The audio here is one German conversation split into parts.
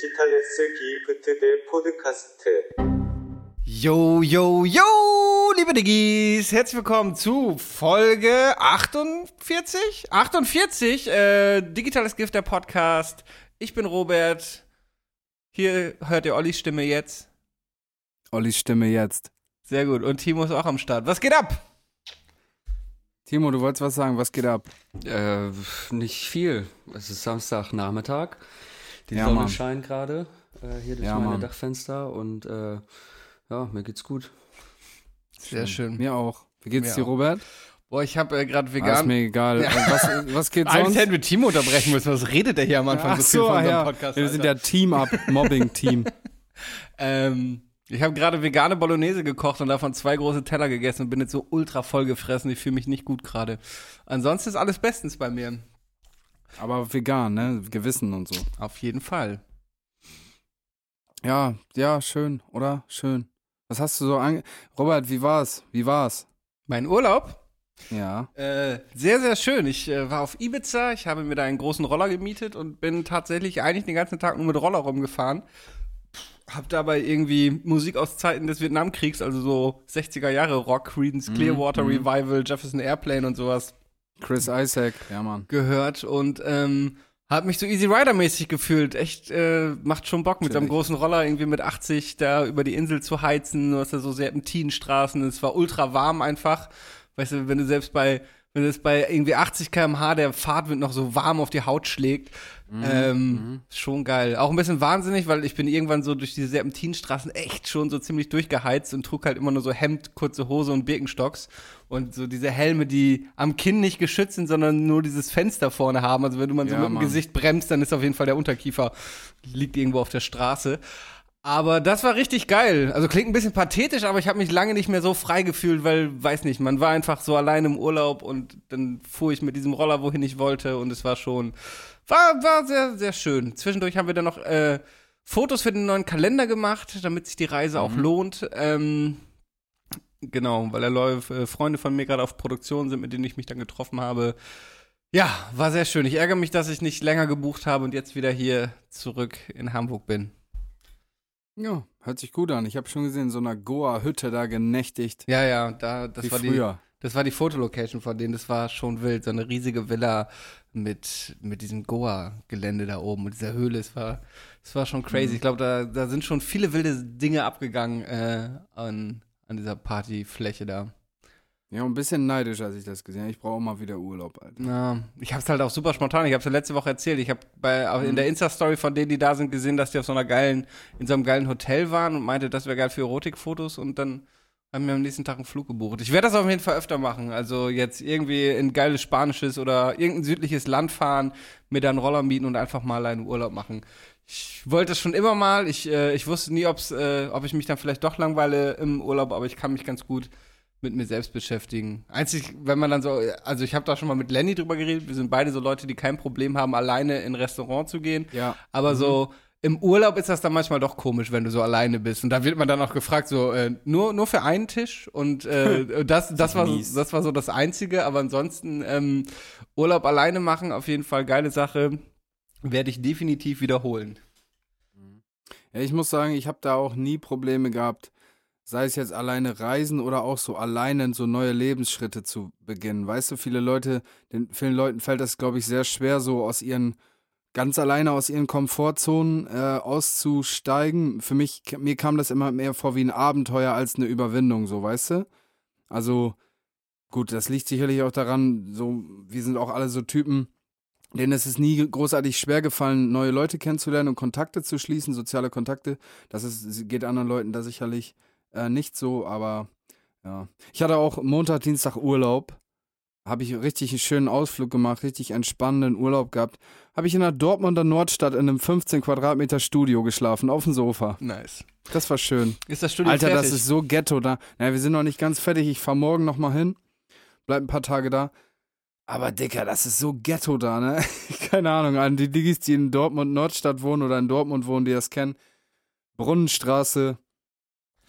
디지털레스 기프트 대 포드카스트. Yo, yo, yo, liebe Diggis, herzlich willkommen zu Folge 48? 48, äh, Digitales Gift, der Podcast. Ich bin Robert. Hier hört ihr Ollis Stimme jetzt. Ollis Stimme jetzt. Sehr gut. Und Timo ist auch am Start. Was geht ab? Timo, du wolltest was sagen, was geht ab? Äh, nicht viel. Es ist Samstagnachmittag. Die Ja, Sonne Mann. scheint gerade äh, hier durch Ja, meine Mann. Dachfenster und äh, ja, mir geht's gut. Sehr schön. Mir auch. Wie geht's Mir dir, auch. Robert? Boah, ich habe äh, gerade Ah, ist vegan. mir egal. Äh, Was, was geht Eigentlich sonst? hätten wir Timo unterbrechen müssen. Was redet der hier am Anfang Ach so viel so, von unserem ja. Podcast? wir sind ja Team-Up, Mobbing-Team. Ähm, ich habe gerade vegane Bolognese gekocht und davon zwei große Teller gegessen und bin jetzt so ultra voll gefressen. Ich fühle mich nicht gut gerade. Ansonsten ist alles bestens bei mir. Aber vegan, ne? Gewissen und so. Auf jeden Fall. Ja, ja, schön, oder? Schön. Was hast du so ange... Robert, wie war's? Wie war's? Mein Urlaub? Ja. Äh, sehr, sehr schön. Ich äh, war auf Ibiza, ich habe mir da einen großen Roller gemietet und bin tatsächlich eigentlich den ganzen Tag nur mit Roller rumgefahren. Hab dabei irgendwie Musik aus Zeiten des Vietnamkriegs, also so 60er Jahre Rock, Creedence Clearwater Revival, Jefferson Airplane und sowas Chris Isaac, ja, Mann. gehört und ähm, hab mich so Easy Rider mäßig gefühlt. Echt äh, macht schon Bock mit so einem Chillig. großen Roller irgendwie mit 80 da über die Insel zu heizen. Du hast da so Serpentinenstraßen. Es war ultra warm einfach. Weißt du, wenn du selbst bei wenn es bei irgendwie 80 km/h der Fahrtwind noch so warm auf die Haut schlägt, ähm, schon geil. Auch ein bisschen wahnsinnig, weil ich bin irgendwann so durch diese Serpentinenstraßen echt schon so ziemlich durchgeheizt und trug halt immer nur so Hemd, kurze Hose und Birkenstocks und so diese Helme, die am Kinn nicht geschützt sind, sondern nur dieses Fenster vorne haben. Also wenn du mal so Ja, mit dem Mann. Gesicht bremst, dann ist auf jeden Fall der Unterkiefer liegt irgendwo auf der Straße. Aber das war richtig geil. Also klingt ein bisschen pathetisch, aber ich habe mich lange nicht mehr so frei gefühlt, weil, weiß nicht, man war einfach so allein im Urlaub und dann fuhr ich mit diesem Roller, wohin ich wollte und es war schon, war, war sehr, sehr schön. Zwischendurch haben wir dann noch äh, Fotos für den neuen Kalender gemacht, damit sich die Reise auch lohnt. Ähm, genau, weil da Leute, äh, Freunde von mir gerade auf Produktion sind, mit denen ich mich dann getroffen habe. Ja, war sehr schön. Ich ärgere mich, dass ich nicht länger gebucht habe und jetzt wieder hier zurück in Hamburg bin. Ja, hört sich gut an. Ich habe schon gesehen, so einer Goa-Hütte da genächtigt. Ja, ja, da, das wie war die, früher. Das war die Fotolocation von denen. Das war schon wild. So eine riesige Villa mit, mit diesem Goa-Gelände da oben und dieser Höhle. Es war, es war schon Mhm. crazy. Ich glaube, da, da sind schon viele wilde Dinge abgegangen äh, an, an dieser Partyfläche da. Ja, ein bisschen neidisch, als ich das gesehen habe. Ich brauche auch mal wieder Urlaub, Alter. Ja, ich hab's halt auch super spontan. Ich hab's ja letzte Woche erzählt. Ich habe Mhm. in der Insta-Story von denen, die da sind, gesehen, dass die auf so einer geilen, in so einem geilen Hotel waren und meinte, das wäre geil für Erotikfotos und dann haben wir am nächsten Tag einen Flug gebucht. Ich werde das auf jeden Fall öfter machen. Also jetzt irgendwie in geiles Spanisches oder irgendein südliches Land fahren, mir dann Roller mieten und einfach mal einen Urlaub machen. Ich wollte es schon immer mal. Ich, äh, ich wusste nie, ob's, äh, ob ich mich dann vielleicht doch langweile im Urlaub, aber ich kann mich ganz gut mit mir selbst beschäftigen. Einzig, wenn man dann so, also ich habe da schon mal mit Lenny drüber geredet, wir sind beide so Leute, die kein Problem haben, alleine in ein Restaurant zu gehen. Ja. Aber so im Urlaub ist das dann manchmal doch komisch, wenn du so alleine bist. Und da wird man dann auch gefragt, so äh, nur, nur für einen Tisch. Und äh, das, das, war, so- mies. das war so das Einzige. Aber ansonsten ähm, Urlaub alleine machen, auf jeden Fall geile Sache. Werde ich definitiv wiederholen. Ja, ich muss sagen, ich habe da auch nie Probleme gehabt, sei es jetzt alleine reisen oder auch so alleine so neue Lebensschritte zu beginnen. Weißt du, viele Leute, den vielen Leuten fällt das, glaube ich, sehr schwer, so aus ihren ganz alleine aus ihren Komfortzonen äh, auszusteigen. Für mich, mir kam das immer mehr vor wie ein Abenteuer als eine Überwindung, so, weißt du? Also, gut, das liegt sicherlich auch daran, so, wir sind auch alle so Typen, denen ist es nie großartig schwer gefallen, neue Leute kennenzulernen und Kontakte zu schließen, soziale Kontakte. Das ist, geht anderen Leuten da sicherlich äh, nicht so, aber ja. Ich hatte auch Montag, Dienstag Urlaub. Habe ich richtig einen schönen Ausflug gemacht, richtig entspannenden Urlaub gehabt. Habe ich in der Dortmunder Nordstadt in einem 15 Quadratmeter Studio geschlafen, auf dem Sofa. Nice. Das war schön. Ist das Studio Alter, fertig? das ist so Ghetto da. Naja, wir sind noch nicht ganz fertig. Ich fahr morgen noch mal hin. Bleib ein paar Tage da. Aber Dicker, das ist so Ghetto da, ne? Keine Ahnung, an die Diggis, die in Dortmund Nordstadt wohnen oder in Dortmund wohnen, die das kennen. Brunnenstraße.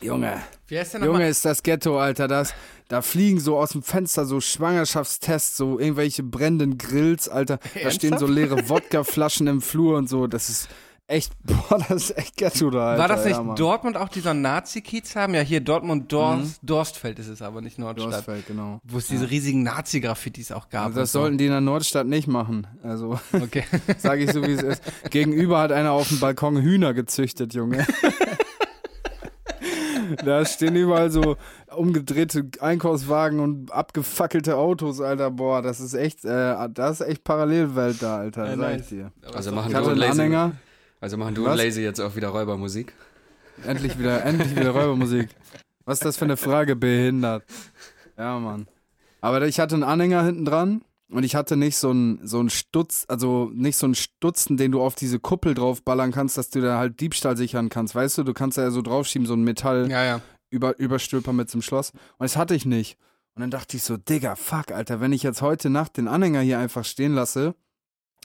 Junge, Wie heißt der Junge, nochmal? ist das Ghetto, Alter. Das, da fliegen so aus dem Fenster so Schwangerschaftstests, so irgendwelche brennenden Grills, Alter. Da stehen so leere Wodkaflaschen im Flur und so. Das ist echt, boah, das ist echt Ghetto da, Alter. War das nicht ja. Dortmund auch dieser Nazi-Kiez haben? Ja, hier Dortmund Dorst, Dorstfeld ist es aber nicht Nordstadt. Dorstfeld, genau. Wo es diese riesigen Nazi-Graffitis auch gab. Also das so. sollten die in der Nordstadt nicht machen. Also, Okay. sage ich so, wie es ist. Gegenüber hat einer auf dem Balkon Hühner gezüchtet, Junge. da stehen überall so umgedrehte Einkaufswagen und abgefackelte Autos, Alter. Boah, das ist echt, äh, das ist echt Parallelwelt da, Alter. Ja, sag ich dir. Also machen Ich du und Lazy, Anhänger. also machen du Was? und Lazy jetzt auch wieder Räubermusik. Endlich wieder, endlich wieder Räubermusik. Was ist das für eine Frage, behindert? Ja, Mann. Aber ich hatte einen Anhänger hinten dran und ich hatte nicht so einen so einen Stutz, also nicht so einen Stutzen, den du auf diese Kuppel draufballern kannst, dass du da halt Diebstahl sichern kannst. Weißt du, du kannst da ja so draufschieben, so ein Metall Ja, ja. über, Überstülper mit zum Schloss. Und das hatte ich nicht. Und dann dachte ich so, Digga, fuck, Alter, wenn ich jetzt heute Nacht den Anhänger hier einfach stehen lasse,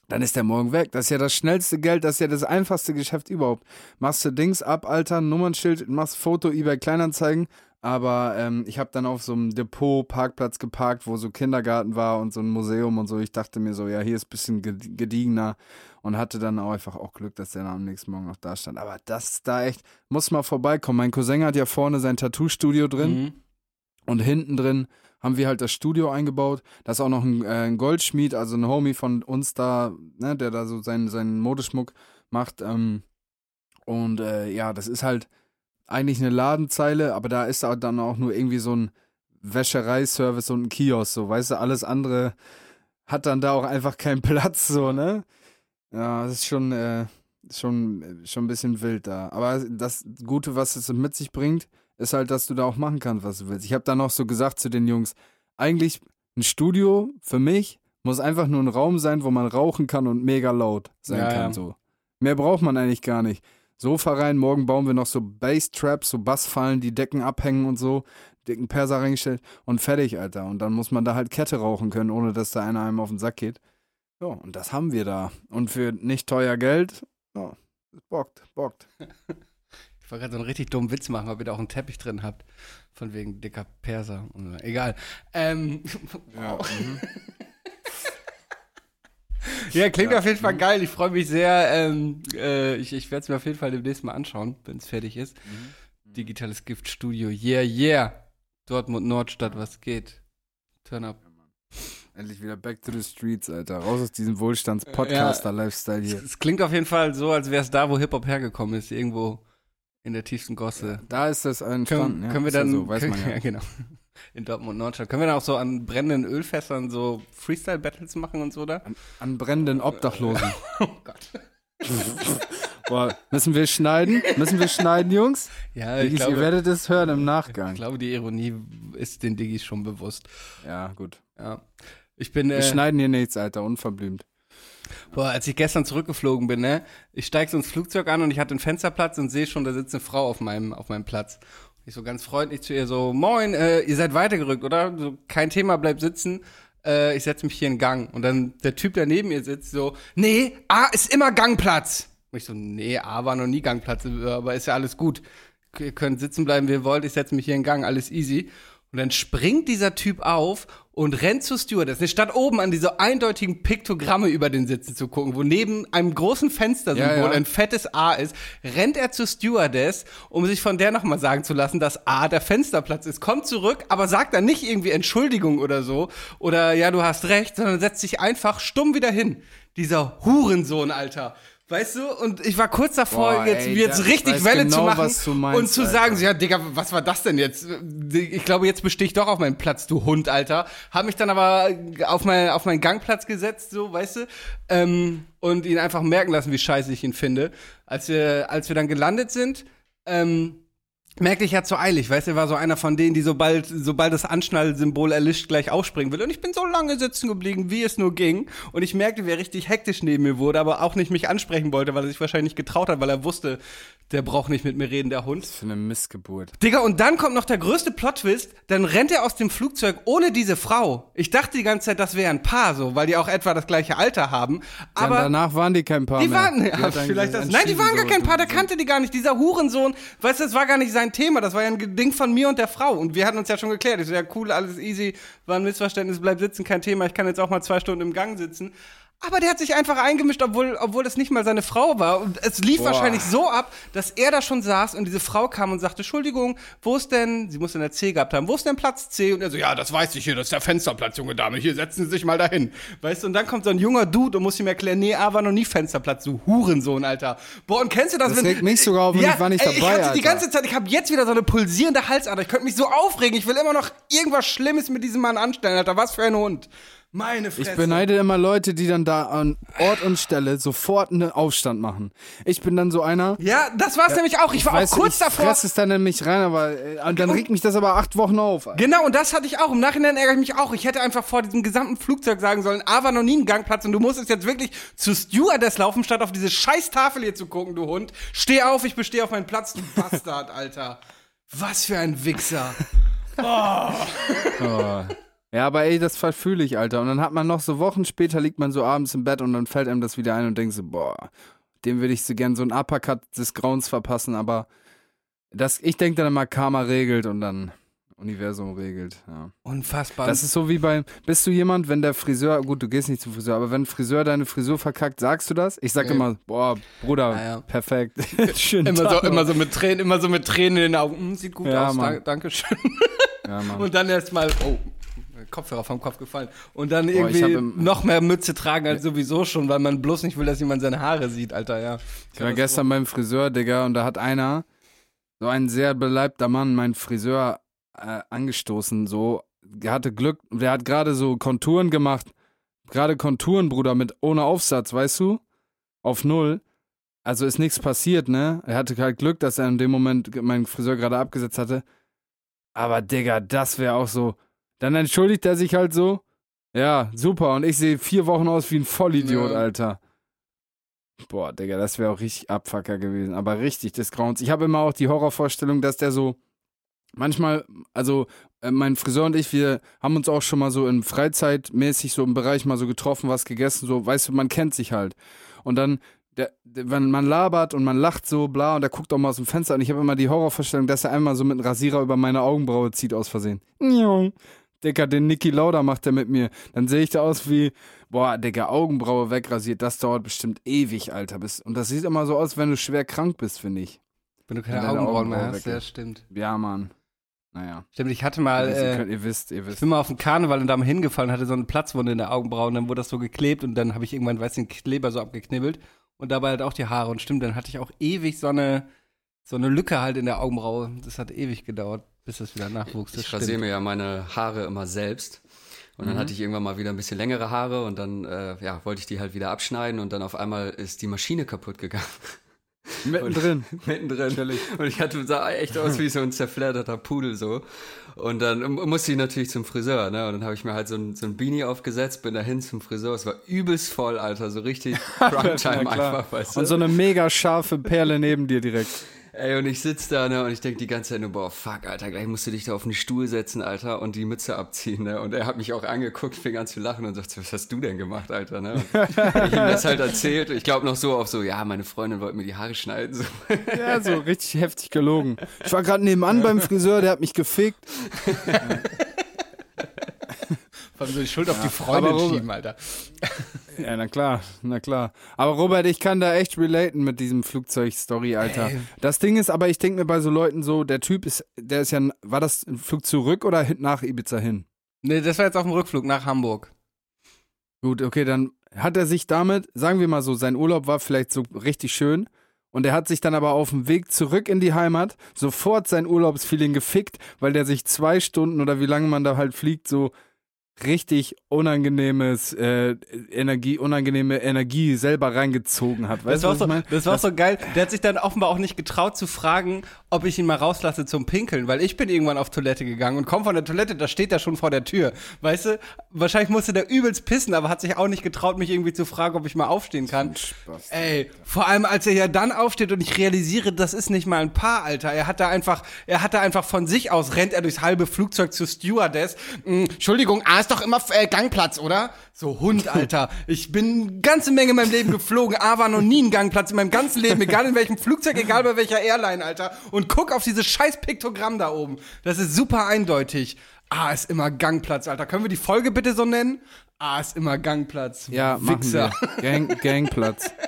dann ist der morgen weg. Das ist ja das schnellste Geld, das ist ja das einfachste Geschäft überhaupt. Machst du Dings ab, Alter, Nummernschild, machst Foto, eBay Kleinanzeigen. Aber ähm, ich habe dann auf so einem Depot, Parkplatz geparkt, wo so Kindergarten war und so ein Museum und so. Ich dachte mir so, ja, hier ist ein bisschen ged- gediegener und hatte dann auch einfach auch Glück, dass der dann am nächsten Morgen noch da stand. Aber das ist da echt, muss mal vorbeikommen. Mein Cousin hat ja vorne sein Tattoo-Studio drin. Mhm. Und hinten drin haben wir halt das Studio eingebaut. Da ist auch noch ein, äh, ein Goldschmied, also ein Homie von uns da, ne, der da so seinen, seinen Modeschmuck macht. Ähm, und äh, ja, das ist halt eigentlich eine Ladenzeile, aber da ist auch dann auch nur irgendwie so ein Wäschereiservice und ein Kiosk, so, weißt du, alles andere hat dann da auch einfach keinen Platz, so, ne? Ja, das ist schon, äh, schon, schon ein bisschen wild da. Aber das Gute, was es mit sich bringt, ist halt, dass du da auch machen kannst, was du willst. Ich habe dann noch so gesagt zu den Jungs, eigentlich ein Studio für mich muss einfach nur ein Raum sein, wo man rauchen kann und mega laut sein Ja, kann. ja. So. Mehr braucht man eigentlich gar nicht. Sofa rein, morgen bauen wir noch so Bass-Traps, so Bassfallen, die Decken abhängen und so, dicken Perser reingestellt und fertig, Alter. Und dann muss man da halt Kette rauchen können, ohne dass da einer einem auf den Sack geht. Ja, und das haben wir da. Und für nicht teuer Geld, ja, es bockt, bockt. Ich wollte gerade so einen richtig dummen Witz machen, ob ihr da auch einen Teppich drin habt. Von wegen dicker Perser. So. Egal. Ähm, Ja, mhm. Ja, klingt Ja. auf jeden Fall geil. Ich freue mich sehr. Ähm, äh, ich ich werde es mir auf jeden Fall demnächst mal anschauen, wenn es fertig ist. Digitales Gift Studio. Yeah, yeah. Dortmund Nordstadt, was geht? Turn up. Endlich wieder back to the streets, Alter. Raus aus diesem Wohlstands-Podcaster-Lifestyle hier. Es klingt auf jeden Fall so, als wäre es da, wo Hip-Hop hergekommen ist. Irgendwo in der tiefsten Gosse. Da ist das entstanden. Können, ja. können wir Ist ja dann, so, weiß können, man ja. ja genau, in Dortmund Nordstadt. Können wir dann auch so an brennenden Ölfässern so Freestyle-Battles machen und so da? An brennenden Obdachlosen. Oh Gott. Boah, müssen wir schneiden? Müssen wir schneiden, Jungs? Ja, ich Diggis, ihr glaube, werdet es hören im ich Nachgang. glaube, die Ironie ist den Diggis schon bewusst. Ja, gut. Ja. Ich bin, Wir äh, schneiden hier nichts, Alter, unverblümt. boah, als ich gestern zurückgeflogen bin, ne, ich steig so ins Flugzeug an und ich hatte einen Fensterplatz und sehe schon, da sitzt eine Frau auf meinem, auf meinem Platz. Ich so ganz freundlich zu ihr so, moin, äh, ihr seid weitergerückt, oder? So, kein Thema, bleib sitzen. Äh, ich setze mich hier in Gang. Und dann der Typ, der neben ihr sitzt, so, nee, A ist immer Gangplatz. Und ich so, nee, A war noch nie Gangplatz, aber ist ja alles gut. Ihr könnt sitzen bleiben, wie ihr wollt, ich setze mich hier in Gang, alles easy. Und dann springt dieser Typ auf und rennt zur Stewardess. Statt oben an diese eindeutigen Piktogramme über den Sitzen zu gucken, wo neben einem großen Fenstersymbol Ja, ja. ein fettes A ist, rennt er zur Stewardess, um sich von der nochmal sagen zu lassen, dass A der Fensterplatz ist. Kommt zurück, aber sagt dann nicht irgendwie Entschuldigung oder so. Oder ja, du hast recht, sondern setzt sich einfach stumm wieder hin. Dieser Hurensohn, Alter. Weißt du? Und ich war kurz davor, Boah, jetzt, ey, jetzt richtig Welle genau, zu machen du meinst, und zu Alter. sagen, ja, Digga, was war das denn jetzt? Ich glaube, jetzt bestehe ich doch auf meinen Platz, du Hund, Alter. Hab mich dann aber auf, mein, auf meinen Gangplatz gesetzt, so, weißt du? Ähm, und ihn einfach merken lassen, wie scheiße ich ihn finde. Als wir, als wir dann gelandet sind, ähm, merkte ich ja zu eilig, weißt du, er war so einer von denen, die sobald, sobald das Anschnallsymbol erlischt, gleich aufspringen will. Und ich bin so lange sitzen geblieben, wie es nur ging. Und ich merkte, wie er richtig hektisch neben mir wurde, aber auch nicht mich ansprechen wollte, weil er sich wahrscheinlich nicht getraut hat, weil er wusste, der braucht nicht mit mir reden, der Hund. Für eine Missgeburt. Digga, und dann kommt noch der größte Plot-Twist, dann rennt er aus dem Flugzeug ohne diese Frau. Ich dachte die ganze Zeit, das wäre ein Paar so, weil die auch etwa das gleiche Alter haben. Aber Aber danach waren die kein Paar die mehr. waren, Die ja, hat vielleicht das. Nein, die waren gar kein Paar, der kannte die gar nicht. Dieser Hurensohn, weißt du, das war gar nicht sein Thema, das war ja ein Ding von mir und der Frau. Und wir hatten uns ja schon geklärt. Ich so, ja, cool, alles easy, war ein Missverständnis, bleib sitzen, kein Thema. Ich kann jetzt auch mal zwei Stunden im Gang sitzen. Aber der hat sich einfach eingemischt, obwohl, obwohl das nicht mal seine Frau war. Und es lief Boah. wahrscheinlich so ab, dass er da schon saß und diese Frau kam und sagte, Entschuldigung, wo ist denn, sie muss in der C gehabt haben, wo ist denn Platz C? Und er so, ja, das weiß ich hier, das ist der Fensterplatz, junge Dame, hier setzen Sie sich mal dahin. Weißt du, und dann kommt so ein junger Dude und muss ihm erklären, nee, A war noch nie Fensterplatz, du Hurensohn, Alter. Boah, und kennst du das? Das regt mich sogar auf und ich war nicht dabei, Ich hatte die Alter. ganze Zeit, ich habe jetzt wieder so eine pulsierende Halsader, ich könnte mich so aufregen, ich will immer noch irgendwas Schlimmes mit diesem Mann anstellen, Alter, was für ein Hund. Meine Fresse. Ich beneide immer Leute, die dann da an Ort und Stelle sofort einen Aufstand machen. Ich bin dann so einer. Ja, das war's nämlich auch. Ich war Weißt auch kurz ich davor. fress es dann in mich rein, aber äh, dann regt mich das aber acht Wochen auf. Alter. Genau, und das hatte ich auch. Im Nachhinein ärgere ich mich auch. Ich hätte einfach vor diesem gesamten Flugzeug sagen sollen, A war noch nie ein Gangplatz und du musstest jetzt wirklich zu Stewardess laufen, statt auf diese scheiß Tafel hier zu gucken, du Hund. Steh auf, ich bestehe auf meinen Platz, du Bastard, Alter. Was für ein Wichser. Oh. Ja, aber ey, das verfühle ich, Alter. Und dann hat man noch so Wochen später, liegt man so abends im Bett und dann fällt einem das wieder ein und denkt so, boah, dem würde ich so gern so einen Uppercut des Grauens verpassen, aber das, ich denke dann immer, Karma regelt und dann Universum regelt, ja. Unfassbar. Das ist so wie bei, bist du jemand, wenn der Friseur, gut, du gehst nicht zum Friseur, aber wenn ein Friseur deine Frisur verkackt, sagst du das? Ich sag Nee. immer, boah, Bruder, Ja, ja. perfekt. Schönen immer so, Tag immer so mit Tränen, immer so mit Tränen in den Augen. Hm, sieht gut Ja, aus, Mann. danke, danke schön. Ja, Mann. Und dann erstmal, oh, Kopfhörer vom Kopf gefallen. Und dann irgendwie noch mehr Mütze tragen als sowieso schon, weil man bloß nicht will, dass jemand seine Haare sieht, Alter, ja. Ich war gestern beim Friseur, Digga, und da hat einer, so ein sehr beleibter Mann, meinen Friseur äh, angestoßen, so. Er hatte Glück, der hat gerade so Konturen gemacht. Gerade Konturen, Bruder, mit ohne Aufsatz, weißt du? Auf Null. Also ist nichts passiert, ne? Er hatte halt Glück, dass er in dem Moment meinen Friseur gerade abgesetzt hatte. Aber, Digga, das wäre auch so. Dann entschuldigt er sich halt so. Ja, super. Und ich sehe vier Wochen aus wie ein Vollidiot, Ja. Alter. Boah, Digga, das wäre auch richtig Abfucker gewesen. Aber richtig des Grauens. Ich habe immer auch die Horrorvorstellung, dass der so manchmal, also äh, mein Friseur und ich, wir haben uns auch schon mal so in Freizeitmäßig so im Bereich mal so getroffen, was gegessen, so, weißt du, man kennt sich halt. Und dann, der, der, wenn man labert und man lacht so, bla, und der guckt auch mal aus dem Fenster und ich habe immer die Horrorvorstellung, dass er einmal so mit einem Rasierer über meine Augenbraue zieht aus Versehen. Digga, den Niki Lauda macht der mit mir. Dann sehe ich da aus wie, boah, Digga, Augenbraue wegrasiert, das dauert bestimmt ewig, Alter. Und das sieht immer so aus, wenn du schwer krank bist, finde ich. Wenn du keine Wenn deine Augenbrauen mehr Augenbrauen hast, ja, stimmt. Ja, Mann. Naja. Stimmt, ich hatte mal, ihr, wisst, ihr, äh, könnt, ihr wisst, ihr ich wisst. bin mal auf dem Karneval und da mal hingefallen, hatte so eine Platzwunde in der Augenbraue und dann wurde das so geklebt und dann habe ich irgendwann, weiß nicht, den Kleber so abgeknibbelt und dabei halt auch die Haare und stimmt, dann hatte ich auch ewig so eine, so eine Lücke halt in der Augenbraue. Das hat ewig gedauert, bis das wieder nachwuchs. Das Ich rasiere mir ja meine Haare immer selbst. Und dann Mhm. hatte ich irgendwann mal wieder ein bisschen längere Haare und dann äh, ja, wollte ich die halt wieder abschneiden und dann auf einmal ist die Maschine kaputt gegangen. Mittendrin. Mittendrin. Und ich hatte, sah echt aus wie so ein zerfledderter Pudel so. Und dann musste ich natürlich zum Friseur, ne? Und dann habe ich mir halt so ein, so ein Beanie aufgesetzt, bin dahin zum Friseur. Es war übelst voll, Alter, so richtig Primetime klar. einfach, weißt du? Und so eine mega scharfe Perle neben dir direkt. Ey, und ich sitz da, ne, und ich denk die ganze Zeit nur, boah, fuck, Alter, gleich musst du dich da auf den Stuhl setzen, Alter, und die Mütze abziehen, ne? Und er hat mich auch angeguckt, fing an zu lachen und sagt, was hast du denn gemacht, Alter, ne? Und ich ihm das halt erzählt. Ich glaube noch so auf so, ja, meine Freundin wollte mir die Haare schneiden, so. Ja, so richtig heftig gelogen. Ich war gerade nebenan beim Friseur, der hat mich gefickt. Vor allem so die Schuld auf die Freundin Robert- schieben, Alter. Ja, na klar, na klar. Aber Robert, ich kann da echt relaten mit diesem Flugzeug-Story, Alter. Ey. Das Ding ist, aber ich denke mir bei so Leuten so, der Typ ist, der ist ja, war das ein Flug zurück oder nach Ibiza hin? Nee, das war jetzt auf dem Rückflug nach Hamburg. Gut, okay, dann hat er sich damit, sagen wir mal so, sein Urlaub war vielleicht so richtig schön. Und er hat sich dann aber auf dem Weg zurück in die Heimat sofort sein Urlaubsfeeling gefickt, weil der sich zwei Stunden oder wie lange man da halt fliegt, so richtig unangenehmes äh, Energie, unangenehme Energie selber reingezogen hat. Weißt Das du, war, was so, ich das war auch so geil. Der hat sich dann offenbar auch nicht getraut zu fragen, ob ich ihn mal rauslasse zum Pinkeln, weil ich bin irgendwann auf Toilette gegangen und komm von der Toilette, da steht er schon vor der Tür. Weißt du, wahrscheinlich musste der übelst pissen, aber hat sich auch nicht getraut, mich irgendwie zu fragen, ob ich mal aufstehen kann. Spaß. Ey, vor allem als er ja dann aufsteht und ich realisiere, das ist nicht mal ein Paar, Alter. Er hat da einfach, er hat da einfach von sich aus rennt er durchs halbe Flugzeug zur Stewardess. Mm, Entschuldigung, A ist doch immer äh, Gangplatz, oder? So Hund, Alter. Ich bin eine ganze Menge in meinem Leben geflogen. A war noch nie ein Gangplatz in meinem ganzen Leben, egal in welchem Flugzeug, egal bei welcher Airline, Alter. Und guck auf dieses scheiß Piktogramm da oben. Das ist super eindeutig. A ist immer Gangplatz, Alter. Können wir die Folge bitte so nennen? Ah, ist immer Gangplatz. Ja, machen Wichser. wir. Gang, Gangplatz.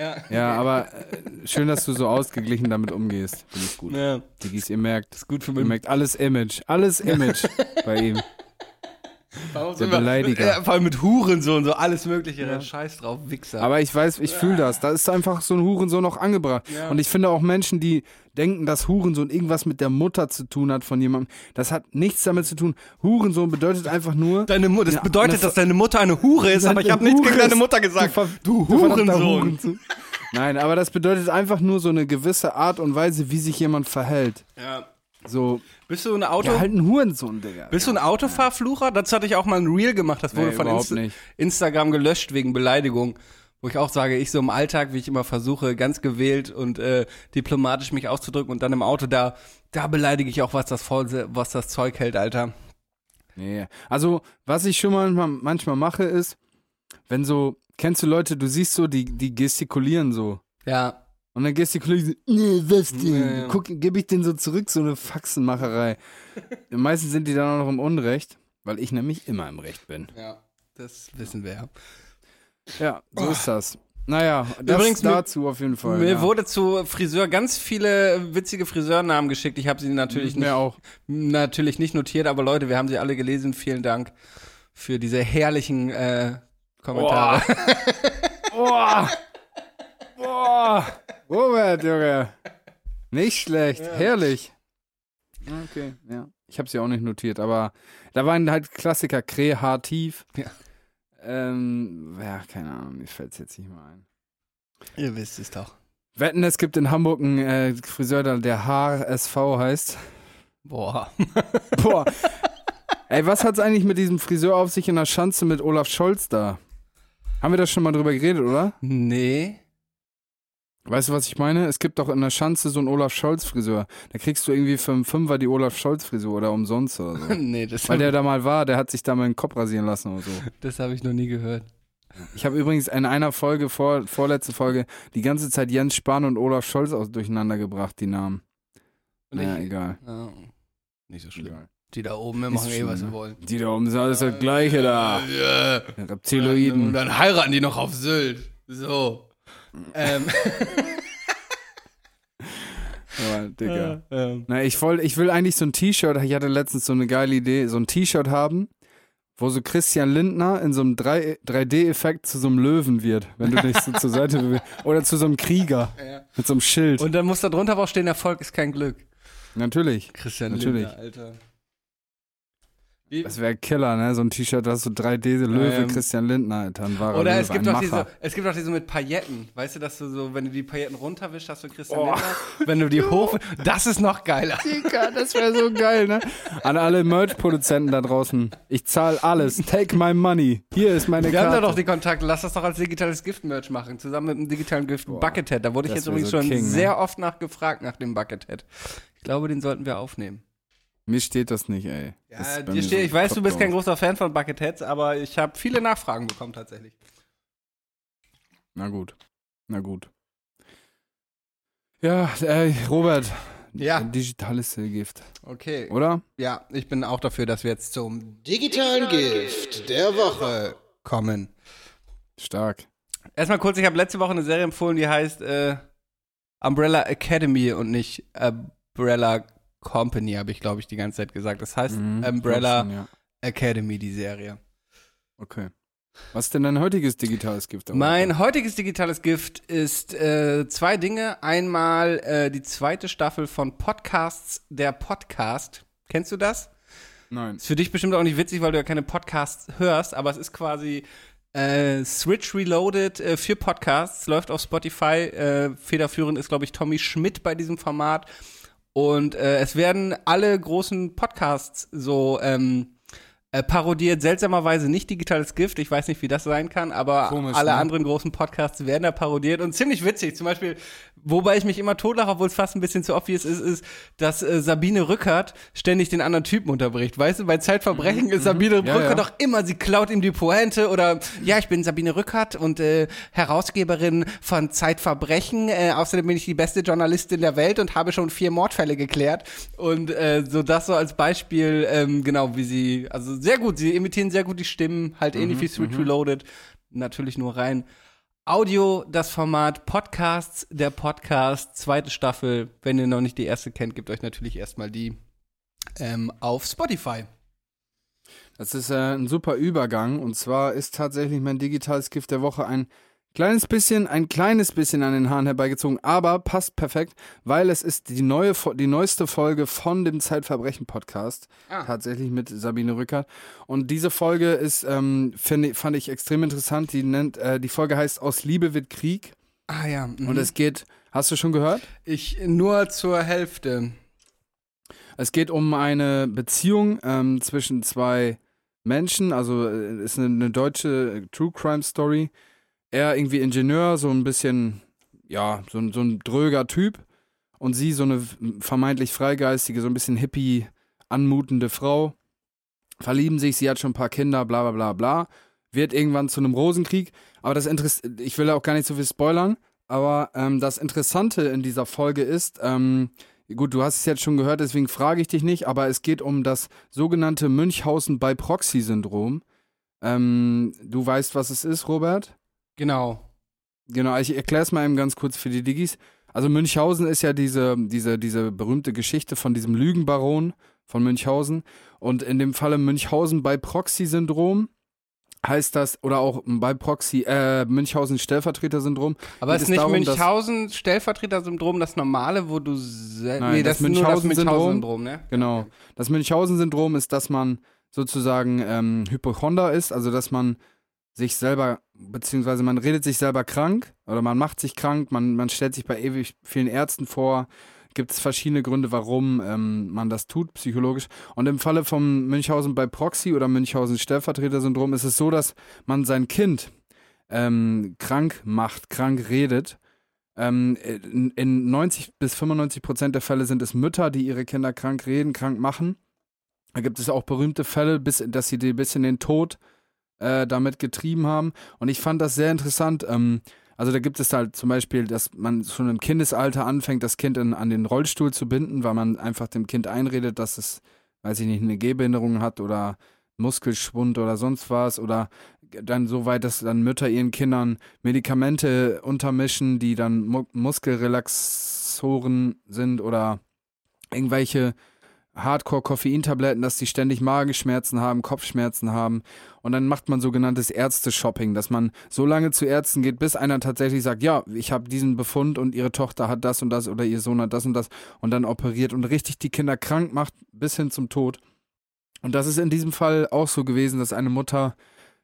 Ja. Ja, aber äh, schön, dass du so ausgeglichen damit umgehst. Finde ich gut. ja. Diggis, ihr merkt, Ist gut für ihr mich. merkt alles Image. Alles Image bei ihm. Warum Der sind wir- Beleidiger. Ja, vor allem mit Hurensohn, so alles mögliche. Ja. Scheiß drauf, Wichser. Aber ich weiß, ich fühle das. Da ist einfach so ein Hurensohn noch angebracht. Ja. Und ich finde auch Menschen, die denken, dass Hurensohn irgendwas mit der Mutter zu tun hat von jemandem, das hat nichts damit zu tun. Hurensohn bedeutet einfach nur. Deine Mu das bedeutet, eine dass deine Mutter eine Hure ist, aber ich habe nichts gegen deine Mutter gesagt. Du verdammter Hurensohn. Hurensohn. Nein, aber das bedeutet einfach nur so eine gewisse Art und Weise, wie sich jemand verhält. Ja. So, Bist du ein Auto? ja, halt ein Hurensohn, Digga. Bist du ein Autofahrflucher? Dazu hatte ich auch mal ein Reel gemacht, das wurde Nee, von Insta nicht. Instagram gelöscht wegen Beleidigung. Wo ich auch sage, ich so im Alltag, wie ich immer versuche, ganz gewählt und äh, diplomatisch mich auszudrücken und dann im Auto, da, da beleidige ich auch, was das, voll, was das Zeug hält, Alter. Nee. Also, was ich schon manchmal, manchmal mache, ist, wenn so, kennst du Leute, du siehst so, die, die gestikulieren so. Ja. Und dann gestikulieren die so, nee, was denn? Ja, ja. Guck, gebe ich den so zurück, so eine Faxenmacherei. Meistens sind die dann auch noch im Unrecht, weil ich nämlich immer im Recht bin. Ja. Das wissen wir ja. Ja, so ist das. Naja, das Übrigens, mir- dazu auf jeden Fall. Mir ja. wurde zu Friseur ganz viele witzige Friseurnamen geschickt. Ich habe sie natürlich nicht, auch. natürlich nicht notiert, aber Leute, wir haben sie alle gelesen. Vielen Dank für diese herrlichen äh, Kommentare. Boah! Boah! Robert, Junge! Nicht schlecht, herrlich. Okay, ja. Ich habe sie auch nicht notiert, aber da waren halt Klassiker kreativ. Ja. Ähm, ja, keine Ahnung, mir fällt es jetzt nicht mal ein. Ihr wisst es doch. Wetten, es gibt in Hamburg einen äh, Friseur, der- der HSV heißt. Boah. Boah. Ey, was hat's eigentlich mit diesem Friseur auf sich in der Schanze mit Olaf Scholz da? Haben wir da schon mal drüber geredet, oder? Nee. Weißt du, was ich meine? Es gibt doch in der Schanze so einen Olaf Scholz-Friseur. Da kriegst du irgendwie für einen Fünfer die Olaf Scholz-Frisur oder umsonst oder so. nee, das Weil habe der da mal war, der hat sich da mal den Kopf rasieren lassen oder so. das hab ich noch nie gehört. Ich habe übrigens in einer Folge, vor, vorletzte Folge, die ganze Zeit Jens Spahn und Olaf Scholz aus durcheinander gebracht, die Namen. Und Naja, ich- egal. Ja, nicht so schlimm. egal. Die da oben wir machen eh, was sie ne? wollen. Die da oben sind alles das Gleiche da. Ja. Die Und Reptiloiden. dann heiraten die noch auf Sylt. So. Ähm. Ja, Digga. ähm. Na, ich, voll, ich will eigentlich so ein T-Shirt, ich hatte letztens so eine geile Idee, so ein T-Shirt haben, wo so Christian Lindner in so einem 3 3D-Effekt zu so einem Löwen wird, wenn du dich so zur Seite bewegst. Oder zu so einem Krieger Ja. mit so einem Schild. Und dann muss da drunter aber auch stehen, Erfolg ist kein Glück. Natürlich. Christian Natürlich. Lindner, Alter. Wie, Das wäre Killer, ne? So ein T-Shirt, das so 3D-Löwe, Ähm, Christian Lindner, Alter. Ein wahrer Oder Löwe, es gibt ein auch diese, Macher. es gibt auch diese mit Pailletten. Weißt du, dass du so, wenn du die Pailletten runterwischst, hast du Christian Oh. Lindner. Wenn du die hoch, das ist noch geiler. Digga, das wäre so geil, ne? An alle Merch-Produzenten da draußen. Ich zahle alles. Take my money. Hier ist meine Wir haben Karte. da doch die Kontakte. Lass das doch als digitales Gift-Merch machen. Zusammen mit dem digitalen Gift Buckethead. Da wurde ich jetzt übrigens so schon King, ne? sehr oft nachgefragt nach dem Buckethead. Ich glaube, den sollten wir aufnehmen. Mir steht das nicht, ey. Ja, dir steht, so ich weiß, du bist kein großer Fan von Bucketheads, aber ich habe viele Nachfragen bekommen tatsächlich. Na gut. Na gut. Ja, ey, Robert. Ja. Digitales Gift. Okay. Oder? Ja, ich bin auch dafür, dass wir jetzt zum digitalen Gift der Woche kommen. Stark. Erstmal kurz, ich habe letzte Woche eine Serie empfohlen, die heißt äh, Umbrella Academy und nicht Umbrella Company, habe ich, glaube ich, die ganze Zeit gesagt. Das heißt Mhm, Umbrella schon, ja. Academy, die Serie. Okay. Was ist denn dein heutiges digitales Gift? Mein heutiges digitales Gift ist äh, zwei Dinge. Einmal äh, die zweite Staffel von Podcasts, der Podcast. Kennst du das? Nein. Ist für dich bestimmt auch nicht witzig, weil du ja keine Podcasts hörst, aber es ist quasi äh, Switch Reloaded äh, für Podcasts, läuft auf Spotify. Äh, federführend ist, glaube ich, Tommy Schmidt bei diesem Format. Und äh, es werden alle großen Podcasts so ähm, äh, parodiert, seltsamerweise nicht digitales Gift, ich weiß nicht, wie das sein kann, aber Komisch, alle ne? anderen großen Podcasts werden da parodiert und ziemlich witzig. Zum Beispiel, wobei ich mich immer totlache, obwohl es fast ein bisschen zu obvious ist, ist, dass äh, Sabine Rückert ständig den anderen Typen unterbricht. Weißt du, bei Zeitverbrechen ist Sabine Mhm, Ja, Rückert ja. doch immer, sie klaut ihm die Pointe oder ja, ich bin Sabine Rückert und äh, Herausgeberin von Zeitverbrechen. Äh, außerdem bin ich die beste Journalistin der Welt und habe schon vier Mordfälle geklärt. Und äh, so das so als Beispiel, ähm, genau, wie sie, also sehr gut. Sie imitieren sehr gut die Stimmen, halt ähnlich wie Switch Reloaded. Natürlich nur rein. Audio, das Format Podcasts, der Podcast, zweite Staffel. Wenn ihr noch nicht die erste kennt, gebt euch natürlich erstmal die ähm, auf Spotify. Das ist äh, ein super Übergang. Und zwar ist tatsächlich mein digitales Gift der Woche ein kleines bisschen, ein kleines bisschen an den Haaren herbeigezogen, aber passt perfekt, weil es ist die neue, die neueste Folge von dem Zeitverbrechen-Podcast. Ah. Tatsächlich mit Sabine Rückert. Und diese Folge ist, ähm, finde, fand ich extrem interessant. Die nennt, äh, die Folge heißt Aus Liebe wird Krieg. Ah ja. mhm. Und es geht, hast du schon gehört? ich nur zur Hälfte. Es geht um eine Beziehung ähm, zwischen zwei Menschen, also äh, ist eine, eine deutsche True Crime Story. Er irgendwie Ingenieur, so ein bisschen, ja, so, ein- so ein dröger Typ. Und sie so eine vermeintlich freigeistige, so ein bisschen hippie anmutende Frau. Verlieben sich, sie hat schon ein paar Kinder, bla bla bla bla. Wird irgendwann zu einem Rosenkrieg. Aber das Interess ich will auch gar nicht so viel spoilern. Aber ähm, das Interessante in dieser Folge ist, ähm, Gut, du hast es jetzt schon gehört, deswegen frage ich dich nicht, aber es geht um das sogenannte Münchhausen by Proxy-Syndrom. Ähm, du weißt, was es ist, Robert? Genau. Genau, ich erkläre es mal eben ganz kurz für die Diggis. Also Münchhausen ist ja diese, diese, diese berühmte Geschichte von diesem Lügenbaron von Münchhausen. Und in dem Falle Münchhausen by Proxy-Syndrom heißt das, oder auch bei Proxy, äh, Münchhausen Stellvertreter-Syndrom. Aber ist nicht darum, dass- Münchhausen Stellvertreter-Syndrom das normale, wo du Nein, nee, das das, Münchhausen-Syndrom. Münchhausen-Syndrom, ne? Genau. Das Münchhausen-Syndrom ist, dass man sozusagen ähm, Hypochonder ist, also dass man sich selber, beziehungsweise man redet sich selber krank oder man macht sich krank, man, man stellt sich bei ewig vielen Ärzten vor. Gibt es verschiedene Gründe, warum ähm, man das tut, psychologisch. Und im Falle vom Münchhausen bei Proxy oder Münchhausen-Stellvertreter-Syndrom ist es so, dass man sein Kind ähm, krank macht, krank redet. Ähm, in, in 90 bis 95 Prozent der Fälle sind es Mütter, die ihre Kinder krank reden, krank machen. Da gibt es auch berühmte Fälle, bis, dass sie die bis in den Tod äh, damit getrieben haben. Und ich fand das sehr interessant. Ähm, also da gibt es halt zum Beispiel, dass man schon im Kindesalter anfängt, das Kind in, an den Rollstuhl zu binden, weil man einfach dem Kind einredet, dass es, weiß ich nicht, eine Gehbehinderung hat oder Muskelschwund oder sonst was oder dann so weit, dass dann Mütter ihren Kindern Medikamente untermischen, die dann Mu Muskelrelaxoren sind oder irgendwelche Hardcore-Koffeintabletten, dass die ständig Magenschmerzen haben, Kopfschmerzen haben. Und dann macht man sogenanntes Ärzte-Shopping, dass man so lange zu Ärzten geht, bis einer tatsächlich sagt, ja, ich habe diesen Befund und ihre Tochter hat das und das oder ihr Sohn hat das und das und dann operiert und richtig die Kinder krank macht bis hin zum Tod. Und das ist in diesem Fall auch so gewesen, dass eine Mutter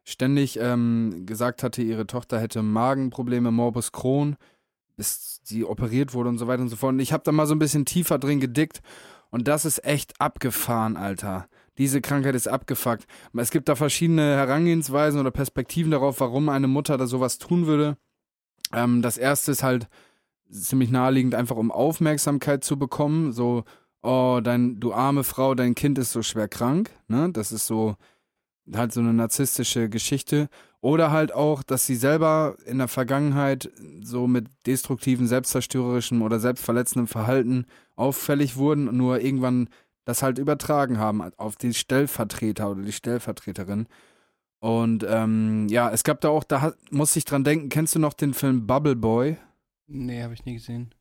ständig ähm, gesagt hatte, ihre Tochter hätte Magenprobleme, Morbus Crohn, bis sie operiert wurde und so weiter und so fort. Und ich habe da mal so ein bisschen tiefer drin gedickt und das ist echt abgefahren, Alter. Diese Krankheit ist abgefuckt. Es gibt da verschiedene Herangehensweisen oder Perspektiven darauf, warum eine Mutter da sowas tun würde. Ähm, das erste ist halt ziemlich naheliegend, einfach um Aufmerksamkeit zu bekommen. So, oh, dein, du arme Frau, dein Kind ist so schwer krank. Ne? Das ist so halt so eine narzisstische Geschichte. Oder halt auch, dass sie selber in der Vergangenheit so mit destruktiven, selbstzerstörerischem oder selbstverletzendem Verhalten auffällig wurden und nur irgendwann das halt übertragen haben auf den Stellvertreter oder die Stellvertreterin. Und ähm, ja, es gab da auch, da muss ich dran denken, kennst du noch den Film Bubble Boy? Nee, habe ich nie gesehen.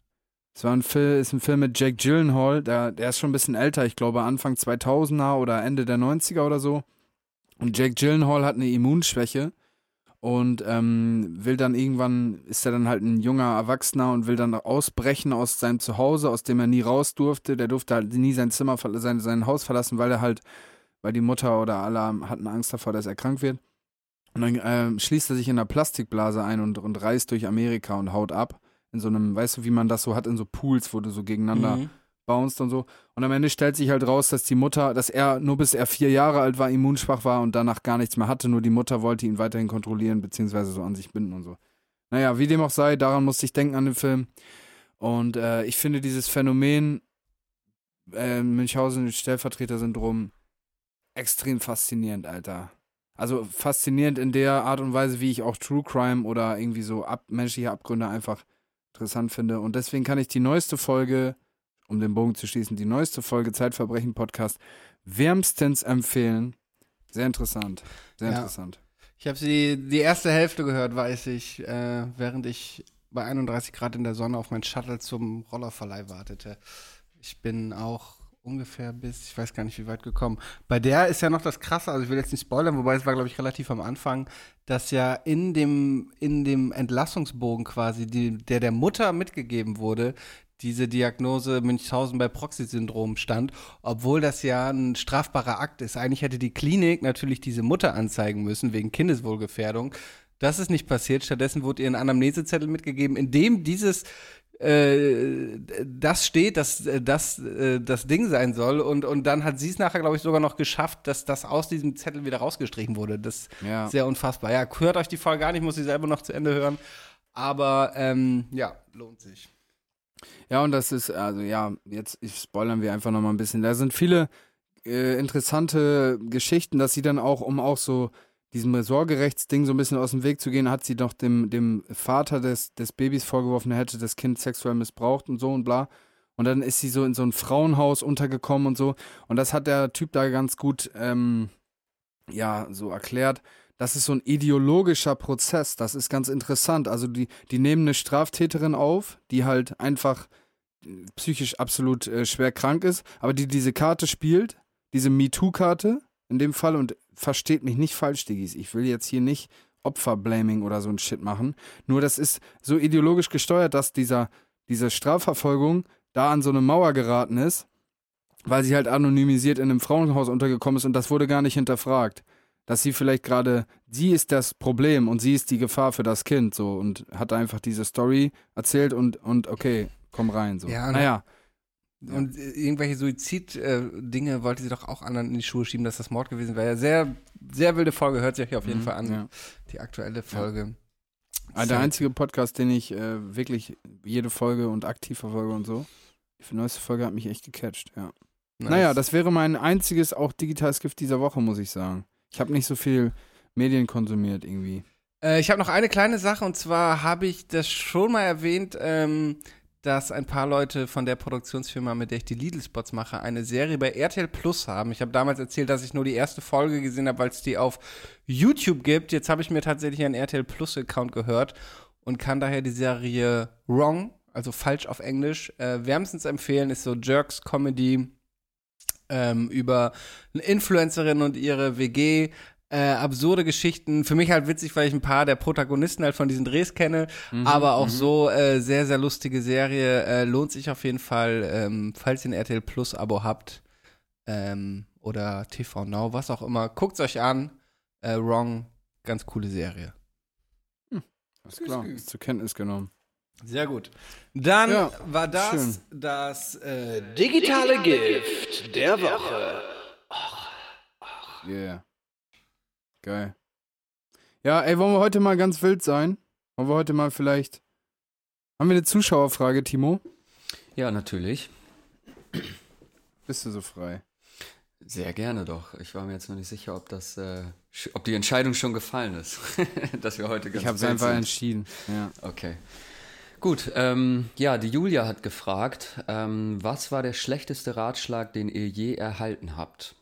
Es war ein Film, ist ein Film mit Jake Gyllenhaal, der, der ist schon ein bisschen älter, ich glaube Anfang 2000er oder Ende der 90er oder so. Und Jake Gyllenhaal hat eine Immunschwäche und ähm, will dann irgendwann, ist er dann halt ein junger Erwachsener und will dann ausbrechen aus seinem Zuhause, aus dem er nie raus durfte. Der durfte halt nie sein Zimmer, sein, sein Haus verlassen, weil er halt, weil die Mutter oder alle hatten Angst davor, dass er krank wird. Und dann ähm, schließt er sich in einer Plastikblase ein und, und reist durch Amerika und haut ab. In so einem, weißt du, wie man das so hat, in so Pools, wo du so gegeneinander Mhm. Bounced und so. Und am Ende stellt sich halt raus, dass die Mutter, dass er nur bis er vier Jahre alt war, immunschwach war und danach gar nichts mehr hatte. Nur die Mutter wollte ihn weiterhin kontrollieren, beziehungsweise so an sich binden und so. Naja, wie dem auch sei, daran musste ich denken an den Film. Und äh, ich finde dieses Phänomen äh, Münchhausen-Stellvertreter-Syndrom extrem faszinierend, Alter. Also faszinierend in der Art und Weise, wie ich auch True Crime oder irgendwie so ab, menschliche Abgründe einfach interessant finde. Und deswegen kann ich die neueste Folge, um den Bogen zu schließen, die neueste Folge Zeitverbrechen Podcast wärmstens empfehlen. Sehr interessant. Sehr Ja. interessant. Ich habe sie die erste Hälfte gehört, weiß ich, äh, während ich bei 31 Grad in der Sonne auf mein Shuttle zum Rollerverleih wartete. Ich bin auch ungefähr bis, ich weiß gar nicht, wie weit gekommen. Bei der ist ja noch das Krasse, also ich will jetzt nicht spoilern, wobei es war, glaube ich, relativ am Anfang, dass ja in dem, in dem Entlassungsbogen quasi, die, der der Mutter mitgegeben wurde, diese Diagnose Münchhausen bei Proxy-Syndrom stand, obwohl das ja ein strafbarer Akt ist. Eigentlich hätte die Klinik natürlich diese Mutter anzeigen müssen wegen Kindeswohlgefährdung. Das ist nicht passiert. Stattdessen wurde ihr ein Anamnesezettel mitgegeben, in dem dieses äh, das steht, dass äh, das äh, das Ding sein soll und, und dann hat sie es nachher, glaube ich, sogar noch geschafft, dass das aus diesem Zettel wieder rausgestrichen wurde. Das ist Ja. sehr unfassbar. Ja, hört euch die Folge an, ich muss sie selber noch zu Ende hören. Aber ähm, ja, lohnt sich. Ja, und das ist, also ja, jetzt spoilern wir einfach nochmal ein bisschen. Da sind viele äh, interessante Geschichten, dass sie dann auch, um auch so diesem Sorgerechtsding so ein bisschen aus dem Weg zu gehen, hat sie doch dem, dem Vater des, des Babys vorgeworfen, er hätte das Kind sexuell missbraucht und so und bla. Und dann ist sie so in so ein Frauenhaus untergekommen und so. Und das hat der Typ da ganz gut, ähm, ja, so erklärt. Das ist so ein ideologischer Prozess. Das ist ganz interessant. Also die, die nehmen eine Straftäterin auf, die halt einfach äh, psychisch absolut äh, schwer krank ist, aber die diese Karte spielt, diese MeToo-Karte in dem Fall und versteht mich nicht falsch, Diggis. Ich will jetzt hier nicht Opferblaming oder so ein Shit machen. Nur das ist so ideologisch gesteuert, dass dieser, diese Strafverfolgung da an so eine Mauer geraten ist, weil sie halt anonymisiert in einem Frauenhaus untergekommen ist und das wurde gar nicht hinterfragt. Dass sie vielleicht gerade, sie ist das Problem und sie ist die Gefahr für das Kind so und hat einfach diese Story erzählt und, und okay, komm rein so. Ja, naja. Und äh, irgendwelche Suizid-Dinge wollte sie doch auch anderen in die Schuhe schieben, dass das Mord gewesen wäre. Ja, sehr, sehr wilde Folge, hört sich auf jeden Mhm, Fall an. ja. Die aktuelle Folge. Ah, Der einzige Podcast, den ich äh, wirklich jede Folge und aktiv verfolge und so. Die neueste Folge hat mich echt gecatcht, ja. Nice. Naja, das wäre mein einziges auch digitales Gift dieser Woche, muss ich sagen. Ich habe nicht so viel Medien konsumiert irgendwie. Äh, ich habe noch eine kleine Sache und zwar habe ich das schon mal erwähnt, ähm, dass ein paar Leute von der Produktionsfirma, mit der ich die Lidl-Spots mache, eine Serie bei RTL Plus haben. Ich habe damals erzählt, dass ich nur die erste Folge gesehen habe, weil es die auf YouTube gibt. Jetzt habe ich mir tatsächlich einen RTL Plus-Account gehört und kann daher die Serie Wrong, also falsch auf Englisch, äh, wärmstens empfehlen. Ist so Jerks Comedy ähm, über eine Influencerin und ihre WG. Äh, absurde Geschichten. Für mich halt witzig, weil ich ein paar der Protagonisten halt von diesen Drehs kenne. aber auch so äh, sehr, sehr lustige Serie. Äh, lohnt sich auf jeden Fall, ähm, falls ihr ein RTL Plus Abo habt. Ähm, oder TV Now, was auch immer. Guckt's euch an. Äh, Wrong, ganz coole Serie. Ist klar, ist zur Kenntnis genommen. Sehr gut. Dann Ja, war das schön. das äh, digitale Gift der Woche. Yeah. Geil. Ja, ey, wollen wir heute mal ganz wild sein? Wollen wir heute mal vielleicht. Haben wir eine Zuschauerfrage, Timo? Ja, natürlich. Bist du so frei? Sehr gerne doch. Ich war mir jetzt noch nicht sicher, ob das, äh, ob die Entscheidung schon gefallen ist, dass wir heute ganz Ich habe es einfach sind. entschieden. Ja. Okay. Gut, ähm, ja, die Julia hat gefragt, ähm, was war der schlechteste Ratschlag, den ihr je erhalten habt?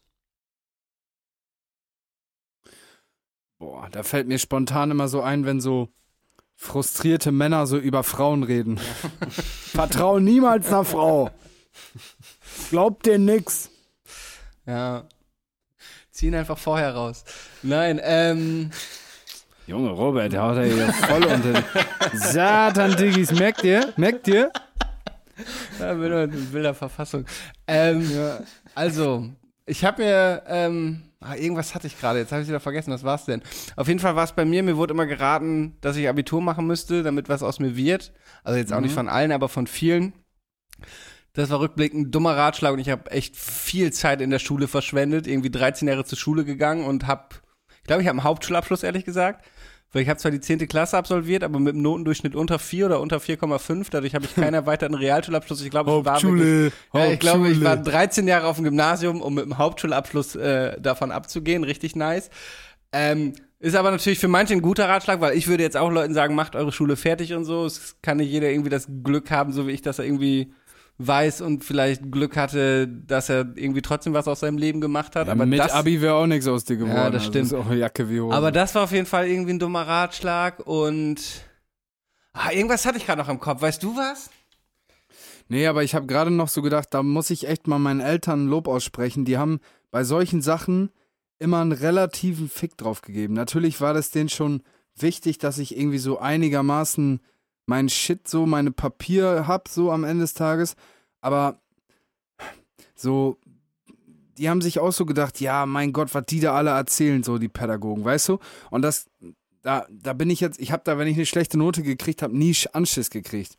Boah, da fällt mir spontan immer so ein, wenn so frustrierte Männer so über Frauen reden. Vertrau niemals einer Frau. Glaubt dir nix. Ja. Ziehen einfach vorher raus. Nein, ähm. Junge Robert, der haut ja hier voll unter den Satan, Diggis. Merkt ihr? Merkt ihr? Ja, bin nur in wilder Verfassung. Ähm, Also, ich habe mir, ähm, ah, irgendwas hatte ich gerade, jetzt habe ich wieder vergessen, was war's denn? Auf jeden Fall war es bei mir, mir wurde immer geraten, dass ich Abitur machen müsste, damit was aus mir wird. Also jetzt auch nicht von allen, aber von vielen. Das war rückblickend ein dummer Ratschlag und ich habe echt viel Zeit in der Schule verschwendet, irgendwie 13 Jahre zur Schule gegangen und habe, ich glaube, ich habe einen Hauptschulabschluss, ehrlich gesagt. Weil ich habe zwar die 10. Klasse absolviert, aber mit einem Notendurchschnitt unter 4 oder unter 4,5. Dadurch habe ich keinen erweiterten Realschulabschluss. Ich glaube, ich war wirklich, ja, ich glaube, ich war 13 Jahre auf dem Gymnasium, um mit dem Hauptschulabschluss äh, davon abzugehen. Richtig nice. Ähm, ist aber natürlich für manche ein guter Ratschlag, weil ich würde jetzt auch Leuten sagen, macht eure Schule fertig und so. Es kann nicht jeder irgendwie das Glück haben, so wie ich, dass er irgendwie weiß und vielleicht Glück hatte, dass er irgendwie trotzdem was aus seinem Leben gemacht hat. Ja, aber mit das, Abi wäre auch nichts aus dir geworden. Ja, das Also stimmt. ist auch Jacke wie Hose. aber das war auf jeden Fall irgendwie ein dummer Ratschlag und ah, irgendwas hatte ich gerade noch im Kopf. Weißt du was? Nee, aber ich habe gerade noch so gedacht, da muss ich echt mal meinen Eltern Lob aussprechen. Die haben bei solchen Sachen immer einen relativen Fick drauf gegeben. Natürlich war das denen schon wichtig, dass ich irgendwie so einigermaßen mein Shit, so meine Papier hab, so am Ende des Tages. Aber so, die haben sich auch so gedacht, ja, mein Gott, was die da alle erzählen, so die Pädagogen, weißt du? Und das, da, da bin ich jetzt, ich habe da, wenn ich eine schlechte Note gekriegt habe, nie Anschiss gekriegt.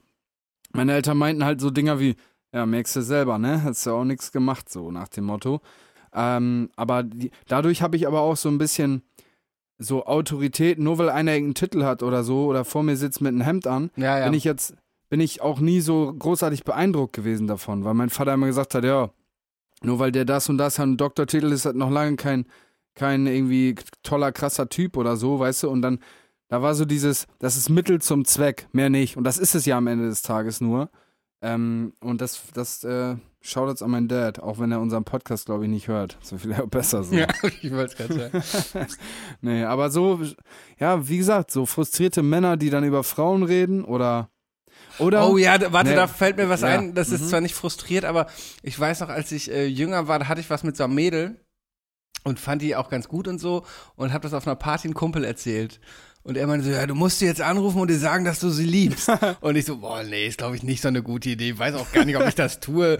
Meine Eltern meinten halt so Dinger wie, ja, merkst du selber, ne? Hast du auch nichts gemacht, so nach dem Motto. Ähm, aber die, dadurch habe ich aber auch so ein bisschen so Autorität, nur weil einer irgendeinen Titel hat oder so oder vor mir sitzt mit einem Hemd an, Ja, ja. bin ich jetzt, bin ich auch nie so großartig beeindruckt gewesen davon, weil mein Vater immer gesagt hat, ja, nur weil der das und das hat, einen Doktortitel ist, hat noch lange kein, kein irgendwie toller, krasser Typ oder so, weißt du, und dann, da war so dieses, das ist Mittel zum Zweck, mehr nicht. Und das ist es ja am Ende des Tages nur. Ähm, und das, das äh, schaut jetzt an meinen Dad, auch wenn er unseren Podcast, glaube ich, nicht hört. So viel besser so. ja, ich wollte es gerade sagen. Nee, aber so, ja, wie gesagt, so frustrierte Männer, die dann über Frauen reden oder. Oder? Oh ja, warte, Nee. da fällt mir was Ja. ein. Das ist Mhm. zwar nicht frustriert, aber ich weiß noch, als ich äh, jünger war, da hatte ich was mit so einem Mädel und fand die auch ganz gut und so und habe das auf einer Party einem Kumpel erzählt. Und er meinte so, ja, du musst sie jetzt anrufen und ihr sagen, dass du sie liebst. und ich so, boah, nee, ist glaube ich nicht so eine gute Idee. Weiß auch gar nicht, ob ich das tue.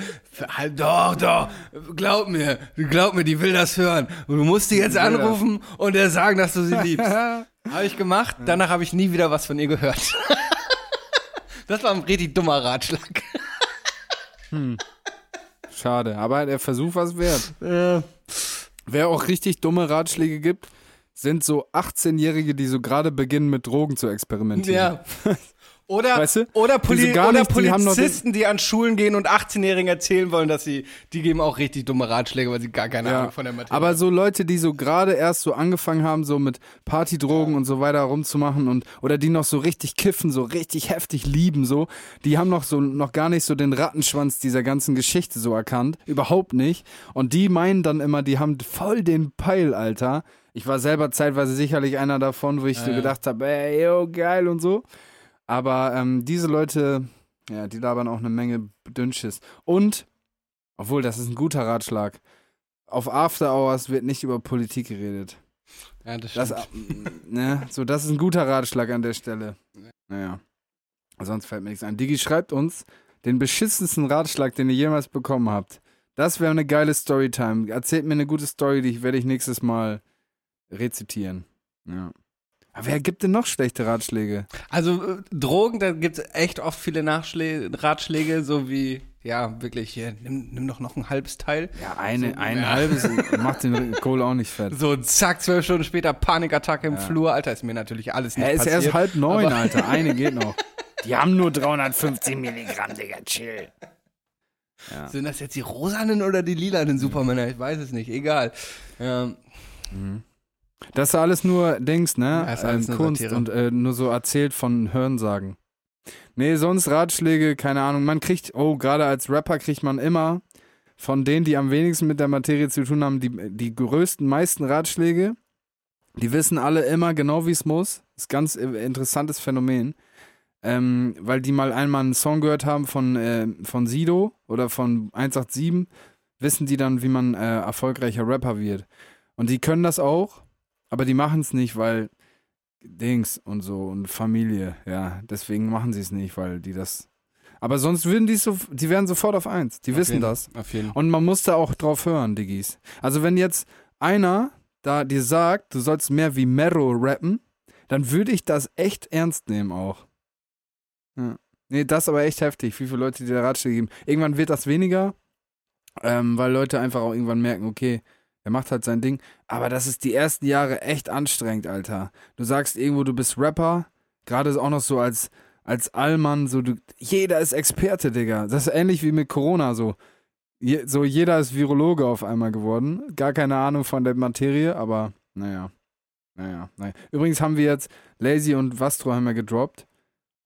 Halt, Doch, doch, glaub mir, glaub mir, die will das hören. Und du musst sie jetzt anrufen und ihr sagen, dass du sie liebst. Habe ich gemacht, danach habe ich nie wieder was von ihr gehört. Das war ein richtig dummer Ratschlag. Schade, aber der Versuch war es wert. Wer auch richtig dumme Ratschläge gibt, sind so 18-Jährige, die so gerade beginnen mit Drogen zu experimentieren. Ja. Oder, Weißt du? oder, Die Poli so gar oder nicht- die haben Polizisten, die an Schulen gehen und 18-Jährigen erzählen wollen, dass sie, die geben auch richtig dumme Ratschläge, weil sie gar keine Ja, Ahnung von der Materie aber so Leute, die so gerade erst so angefangen haben, so mit Partydrogen und so weiter rumzumachen und oder die noch so richtig kiffen, so richtig heftig lieben, so, die haben noch so noch gar nicht so den Rattenschwanz dieser ganzen Geschichte so erkannt, überhaupt nicht. Und die meinen dann immer, die haben voll den Peil, Alter. Ich war selber zeitweise sicherlich einer davon, wo ich so Ja. gedacht habe, ey, yo, geil und so. Aber ähm, diese Leute, ja, die labern auch eine Menge Dünnschiss. Und, obwohl, das ist ein guter Ratschlag. Auf After Hours wird nicht über Politik geredet. Ja, das Das, stimmt. ne, so, das ist ein guter Ratschlag an der Stelle. Naja. Sonst fällt mir nichts ein. Digi schreibt uns den beschissensten Ratschlag, den ihr jemals bekommen habt. Das wäre eine geile Storytime. Erzählt mir eine gute Story, die werde ich nächstes Mal rezitieren. Ja. Aber wer gibt denn noch schlechte Ratschläge? Also äh, Drogen, da gibt es echt oft viele Nachschlä Ratschläge, so wie, ja, wirklich, hier, nimm, nimm doch noch ein halbes Teil. Ja, eine, So, ein ja. halbes macht den Kohl auch nicht fett. So, zack, zwölf Stunden später, Panikattacke im Flur. Alter, ist mir natürlich alles nicht Er ist passiert. erst halb neun, Alter. Eine geht noch. Die haben nur 350 Milligramm, Digga, chill. Sind das jetzt die rosanen oder die lilanen Supermänner? Ich weiß es nicht, egal. Ähm, Das ist alles nur Dings, ne? Ja, ist alles ähm, nur Kunst Satire. und äh, nur so erzählt von Hörensagen. Nee, sonst Ratschläge, keine Ahnung. Man kriegt, oh, gerade als Rapper kriegt man immer von denen, die am wenigsten mit der Materie zu tun haben, die, die größten, meisten Ratschläge. Die wissen alle immer genau, wie es muss. Ist ganz äh, interessantes Phänomen. Ähm, weil die mal einmal einen Song gehört haben von, äh, von Sido oder von 187, wissen die dann, wie man äh, erfolgreicher Rapper wird. Und die können das auch, aber die machen es nicht, weil Dings und so und Familie, ja. Deswegen machen sie es nicht, weil die das. Aber sonst würden die so, die wären sofort auf eins. Die auf wissen jeden- das. Auf jeden Und man muss da auch drauf hören, Diggis. Also wenn jetzt einer da dir sagt, du sollst mehr wie Mero rappen, dann würde ich das echt ernst nehmen auch. Ja. Nee, das ist aber echt heftig, wie viele Leute dir da Ratschläge geben. Irgendwann wird das weniger, ähm, weil Leute einfach auch irgendwann merken, okay, er macht halt sein Ding. Aber das ist die ersten Jahre echt anstrengend, Alter. Du sagst irgendwo, du bist Rapper, gerade auch noch so als, als Allmann, so du, jeder ist Experte, Digga. Das ist ähnlich wie mit Corona so. Je, so jeder ist Virologe auf einmal geworden. Gar keine Ahnung von der Materie, aber naja. Naja, naja. Übrigens haben wir jetzt Lazy und Vastro haben wir gedroppt.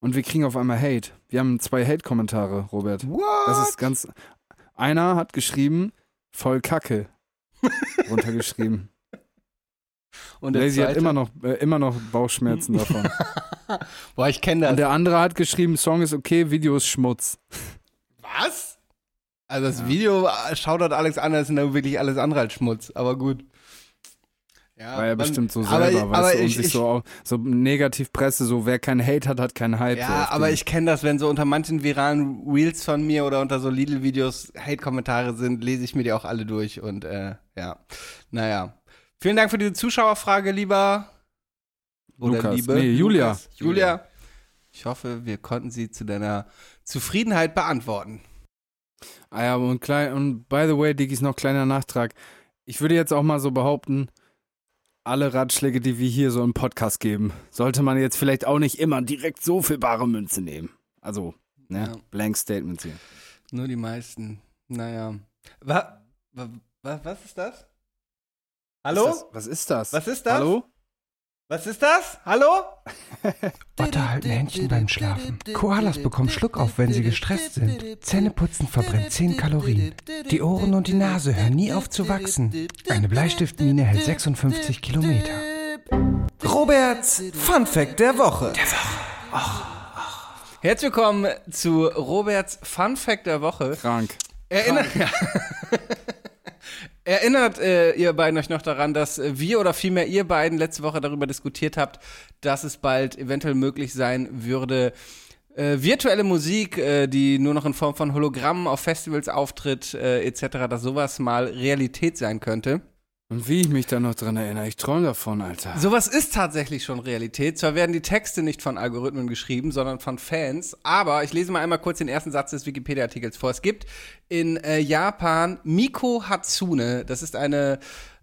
und wir kriegen auf einmal Hate. Wir haben zwei Hate-Kommentare, Robert. What? Das ist ganz. Einer hat geschrieben, voll Kacke. runtergeschrieben. Und der Lazy hat immer noch, äh, immer noch Bauchschmerzen davon. Boah, ich kenne das. Und der andere hat geschrieben, Song ist okay, Video ist Schmutz. Was? Also das Video äh, schaut dort Alex an, das ist ja wirklich alles andere als Schmutz, aber gut. Ja, War ja man- bestimmt so aber selber, ich- weißt aber du, ich- sich ich- so, so negativ Presse, so wer keinen Hate hat, hat keinen Hype. so Ja, auf aber ich kenne das, wenn so unter manchen viralen Reels von mir oder unter so Lidl-Videos Hate-Kommentare sind, lese ich mir die auch alle durch und äh, ja, naja. Vielen Dank für diese Zuschauerfrage, lieber oder Lukas. liebe Nee, Julia. Lukas. Julia. Ich hoffe, wir konnten sie zu deiner Zufriedenheit beantworten. Ah ja, und, klein, und by the way, Diggis, noch kleiner Nachtrag. Ich würde jetzt auch mal so behaupten, alle Ratschläge, die wir hier so im Podcast geben, sollte man jetzt vielleicht auch nicht immer direkt so für bare Münze nehmen. Also, ne, Ja. Blank Statements hier. Nur die meisten. Naja. Wa, wa, wa, was ist das? Hallo? Ist das, was ist das? Was ist das? Hallo? Was ist das? Hallo? Otter halten Händchen beim Schlafen. Koalas bekommen Schluckauf, wenn sie gestresst sind. Zähneputzen verbrennt 10 Kalorien. Die Ohren und die Nase hören nie auf zu wachsen. Eine Bleistiftmine hält 56 Kilometer. Roberts Fun Fact der Woche. Herzlich willkommen zu Roberts Fun Fact der Woche. Krank. Erinnert, ja. Erinnert äh, ihr beiden euch noch daran, dass äh, wir oder vielmehr ihr beiden letzte Woche darüber diskutiert habt, dass es bald eventuell möglich sein würde, äh, virtuelle Musik, äh, die nur noch in Form von Hologrammen auf Festivals auftritt, äh, etc., dass sowas mal Realität sein könnte. Und wie ich mich da noch dran erinnere, ich träume davon, Alter. Sowas ist tatsächlich schon Realität. Zwar werden die Texte nicht von Algorithmen geschrieben, sondern von Fans. Aber ich lese mal einmal kurz den ersten Satz des Wikipedia-Artikels vor. Es gibt in äh, Japan Miko Hatsune. Das ist eine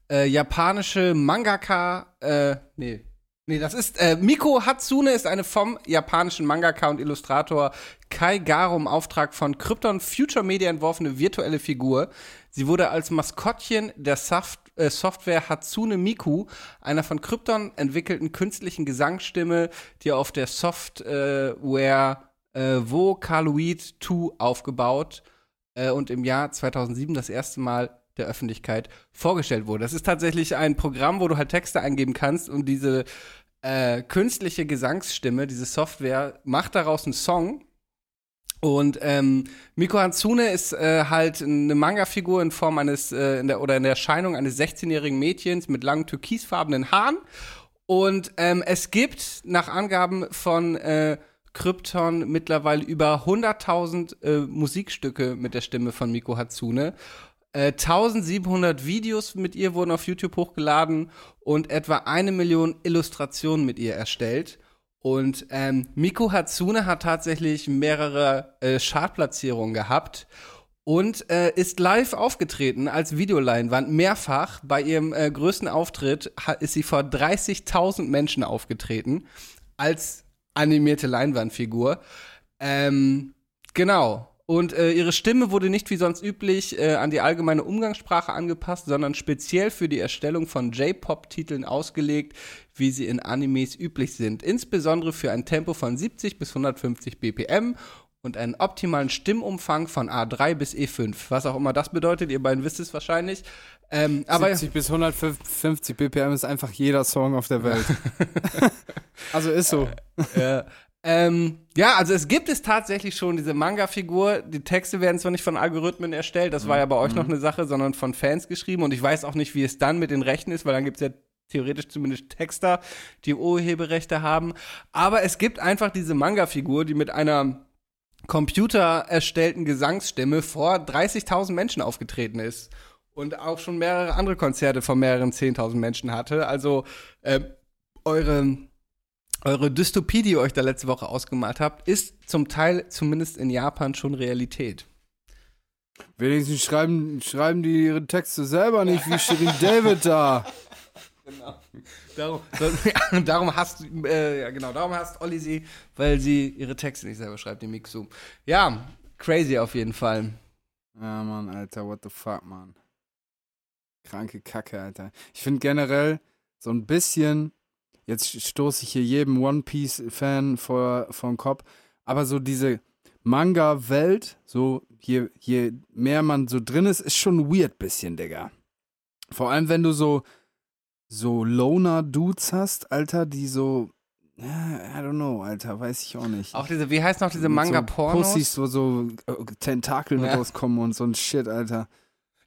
äh, japanische Mangaka. Äh, nee. Nee, das ist äh, Miko Hatsune ist eine vom japanischen Mangaka und Illustrator Kai Garo im Auftrag von Krypton Future Media entworfene virtuelle Figur. Sie wurde als Maskottchen der Soft äh, Software Hatsune Miku, einer von Krypton entwickelten künstlichen Gesangsstimme, die auf der Software äh, Vocaloid 2 aufgebaut äh, und im Jahr 2007 das erste Mal der Öffentlichkeit vorgestellt wurde. Das ist tatsächlich ein Programm, wo du halt Texte eingeben kannst und diese äh, künstliche Gesangsstimme, diese Software, macht daraus einen Song. Und ähm, Miko Hatsune ist äh, halt eine Manga-Figur in Form eines äh, in der, oder in der Erscheinung eines 16-jährigen Mädchens mit langen türkisfarbenen Haaren. Und ähm, es gibt nach Angaben von äh, Krypton mittlerweile über 100.000 äh, Musikstücke mit der Stimme von Miko Hatsune. Äh, 1700 Videos mit ihr wurden auf YouTube hochgeladen und etwa eine Million Illustrationen mit ihr erstellt. Und ähm, Miko Hatsune hat tatsächlich mehrere äh, Chartplatzierungen gehabt und äh, ist live aufgetreten als Videoleinwand mehrfach. Bei ihrem äh, größten Auftritt ist sie vor 30.000 Menschen aufgetreten als animierte Leinwandfigur. Ähm, genau. Und äh, ihre Stimme wurde nicht wie sonst üblich äh, an die allgemeine Umgangssprache angepasst, sondern speziell für die Erstellung von J-Pop-Titeln ausgelegt, wie sie in Animes üblich sind. Insbesondere für ein Tempo von 70 bis 150 BPM und einen optimalen Stimmumfang von A3 bis E5. Was auch immer das bedeutet, ihr beiden wisst es wahrscheinlich. Ähm, aber 70 bis 150 BPM ist einfach jeder Song auf der Welt. also ist so. Ja. Ähm, ja, also es gibt es tatsächlich schon diese Manga-Figur. Die Texte werden zwar nicht von Algorithmen erstellt, das war ja bei euch noch eine Sache, sondern von Fans geschrieben. Und ich weiß auch nicht, wie es dann mit den Rechten ist, weil dann gibt es ja theoretisch zumindest Texter, die Urheberrechte haben. Aber es gibt einfach diese Manga-Figur, die mit einer Computer erstellten Gesangsstimme vor 30.000 Menschen aufgetreten ist. Und auch schon mehrere andere Konzerte von mehreren 10.000 Menschen hatte. Also äh, eure eure Dystopie, die ihr euch da letzte Woche ausgemalt habt, ist zum Teil zumindest in Japan schon Realität. Wenigstens schreiben, schreiben die ihre Texte selber nicht wie Shirin David da. Darum, so, darum hasst, äh, ja genau, darum hasst Olli sie, weil sie ihre Texte nicht selber schreibt, die Mixu. Ja, crazy auf jeden Fall. Ja, Mann, Alter, what the fuck, Mann. Kranke Kacke, Alter. Ich finde generell so ein bisschen jetzt stoße ich hier jedem One Piece-Fan vor, vor den Kopf, aber so diese Manga-Welt, so je, je mehr man so drin ist, ist schon weird bisschen, Digga. Vor allem, wenn du so, so Loner-Dudes hast, Alter, die so, I don't know, Alter, weiß ich auch nicht. Auch diese, wie heißt noch diese Manga-Pornos? So Pussys, wo so äh, Tentakeln Ja. rauskommen und so ein Shit, Alter.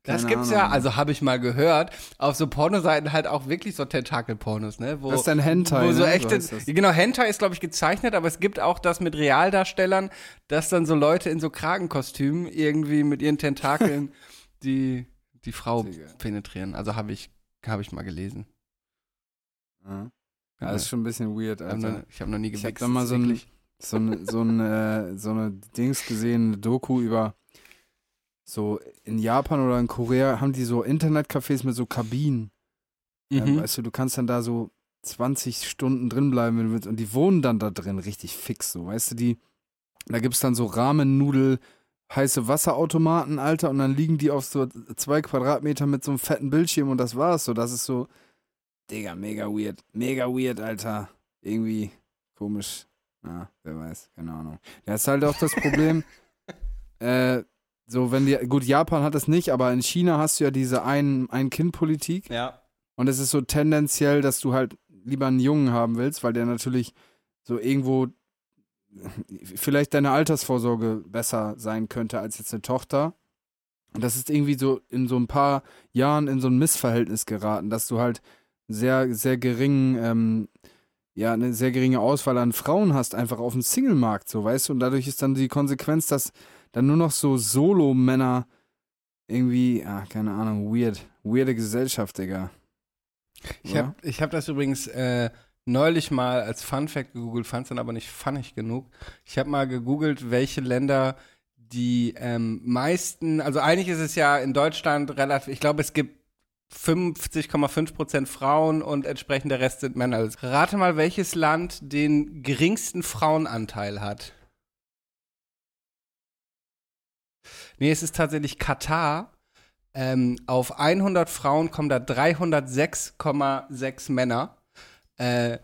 Das Keine gibt's Ahnung. ja, also habe ich mal gehört, auf so Pornoseiten halt auch wirklich so Tentakel-Pornos, ne? Wo, Das ist dann Hentai, Wo so ne? echte, So das. genau, Hentai ist, glaube ich, gezeichnet, aber es gibt auch das mit Realdarstellern, dass dann so Leute in so Kragenkostümen irgendwie mit ihren Tentakeln die, die Frau Digga. penetrieren. Also habe ich, habe ich mal gelesen. Ja. Ja, das ist schon ein bisschen weird, Ich habe Alter. noch, ich hab noch nie Ich gewichst. hab da mal so ein- so, ein, so, ein, äh, so eine Dings gesehen, eine Doku über so in Japan oder in Korea haben die so Internetcafés mit so Kabinen. Ja, Mhm. weißt du, du kannst dann da so 20 Stunden drin bleiben wenn du willst. und die wohnen dann da drin richtig fix so, weißt du, die da gibt's dann so Ramen-Nudel heiße Wasserautomaten, Alter, und dann liegen die auf so zwei Quadratmeter mit so einem fetten Bildschirm und das war's so. Das ist so, Digga, mega weird. Mega weird, Alter. Irgendwie komisch. Ja, wer weiß, keine Ahnung. Ja, ist halt auch das Problem, äh, so wenn die, gut, Japan hat es nicht, aber in China hast du ja diese ein, Ein-Kind-Politik Ja. und es ist so tendenziell, dass du halt lieber einen Jungen haben willst, weil der natürlich so irgendwo vielleicht deine Altersvorsorge besser sein könnte als jetzt eine Tochter. Und das ist irgendwie so in so ein paar Jahren in so ein Missverhältnis geraten, dass du halt sehr, sehr geringen, ähm, ja, eine sehr geringe Auswahl an Frauen hast, einfach auf dem Single-Markt, so, weißt du? Und dadurch ist dann die Konsequenz, dass dann nur noch so Solo-Männer irgendwie, ah, keine Ahnung, weird, weirde Gesellschaft, Digga. Ich habe ich hab das übrigens äh, neulich mal als Fun Fact gegoogelt, fand es dann aber nicht funnig genug. Ich habe mal gegoogelt, welche Länder die ähm, meisten, also eigentlich ist es ja in Deutschland relativ, ich glaube, es gibt 50,5 Prozent Frauen und entsprechend der Rest sind Männer. Also rate mal, welches Land den geringsten Frauenanteil hat. Nee, es ist tatsächlich Katar. Ähm, auf 100 Frauen kommen da 306,6 Männer. Äh,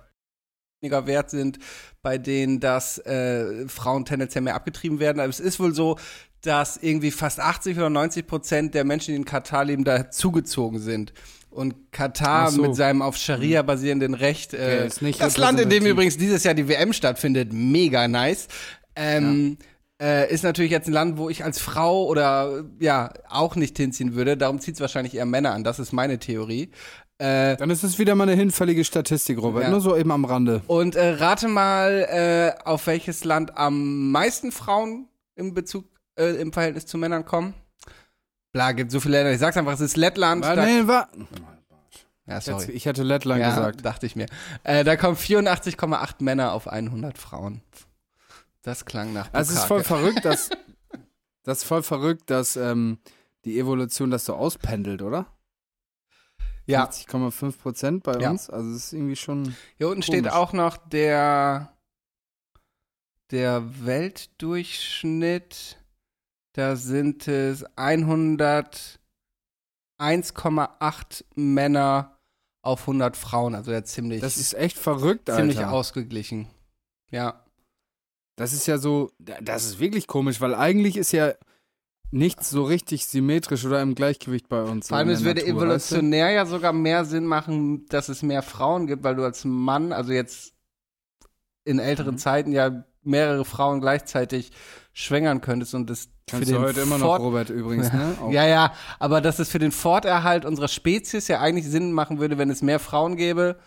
weniger wert sind, bei denen das äh, Frauen tendenziell mehr abgetrieben werden. Aber es ist wohl so, dass irgendwie fast 80 oder 90 Prozent der Menschen, die in Katar leben, da zugezogen sind. Und Katar so. mit seinem auf Scharia basierenden Recht, äh, das Land, in dem übrigens dieses Jahr die WM stattfindet, mega nice. Ähm, äh, ist natürlich jetzt ein Land, wo ich als Frau oder ja auch nicht hinziehen würde. Darum zieht es wahrscheinlich eher Männer an. Das ist meine Theorie. Äh, Dann ist es wieder mal eine hinfällige Statistik, Robert. Ja. Nur so eben am Rande. und äh, rate mal, äh, auf welches Land am meisten Frauen im Bezug, äh, im Verhältnis zu Männern kommen. Bla, gibt so viele Länder. Ich sag's einfach, es ist Lettland. Da, nee, wa ja, sorry. Ich hätte Lettland ja, gesagt. dachte ich mir. Äh, da kommen 84,8 Männer auf 100 Frauen. Das klang nach Also es ist Bukake. voll verrückt, dass das ist voll verrückt, dass ähm, die Evolution das so auspendelt, oder? Ja, 50,5 Prozent bei Ja. uns. Also es ist irgendwie schon. hier unten steht Komisch. auch noch der, der Weltdurchschnitt. Da sind es 101,8 Männer auf 100 Frauen. Also ja ziemlich, Das ist echt verrückt, Alter. ziemlich ausgeglichen. Ja. Das ist ja so, das ist wirklich komisch, weil eigentlich ist ja nichts so richtig symmetrisch oder im Gleichgewicht bei uns. Vor allem, es würde Natur, weißt du? evolutionär ja sogar mehr Sinn machen, dass es mehr Frauen gibt, weil du als Mann, also jetzt in älteren Mhm. Zeiten ja mehrere Frauen gleichzeitig schwängern könntest und das Kannst für du den heute immer noch, Robert, übrigens, ne? Auch- Ja, ja, aber dass es für den Forterhalt unserer Spezies ja eigentlich Sinn machen würde, wenn es mehr Frauen gäbe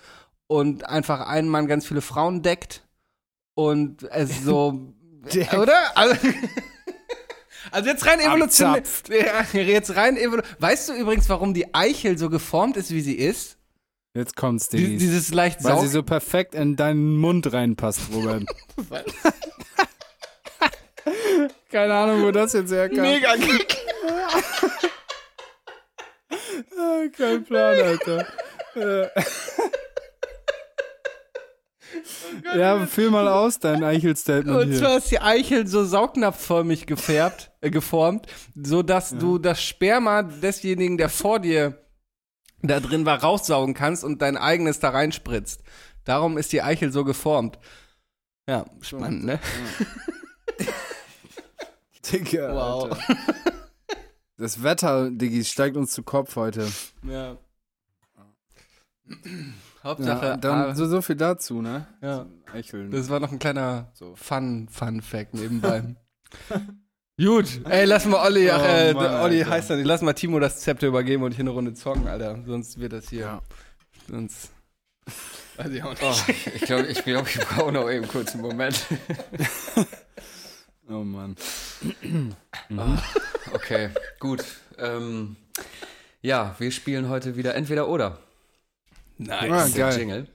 und einfach ein Mann ganz viele Frauen deckt und es so, oder? Also, also jetzt rein evolutionär, jetzt rein evolu Weißt du übrigens, warum die Eichel so geformt ist, wie sie ist? Jetzt kommt's, Digis. dieses leicht Weil sie so perfekt in deinen Mund reinpasst, Robert. Keine Ahnung, wo das jetzt herkam. mega Ah, Kein Plan, Alter. Äh. ja, fühl mal aus, dein Eichel-Statement Und hier. zwar ist die Eichel so saugnapfförmig gefärbt, äh, geformt, so dass du das Sperma desjenigen, der vor dir da drin war, raussaugen kannst und dein eigenes da reinspritzt. Darum ist die Eichel so geformt. Ja, spannend, ne? Digga, Wow. Alter. Das Wetter, Diggi, steigt uns zu Kopf heute. Ja. Ja, Hauptsache, dann ah, so, so viel dazu, ne? ja, Eicheln. das war noch ein kleiner So. Fun, Fun Fact nebenbei. Gut, ey, lass mal Olli, ach, Oh äh, Mann, Olli Alter. heißt dann, lass mal Timo das Zepter übergeben und hier eine Runde zocken, Alter. Sonst wird das hier, Ja. sonst, weiß ich auch nicht. Oh, ich glaube, ich, glaub, ich brauche noch eben kurz einen Moment. Oh Mann. Okay, gut. Ähm, ja, wir spielen heute wieder entweder oder. Nice. Ah, Das ist der geil. Jingle.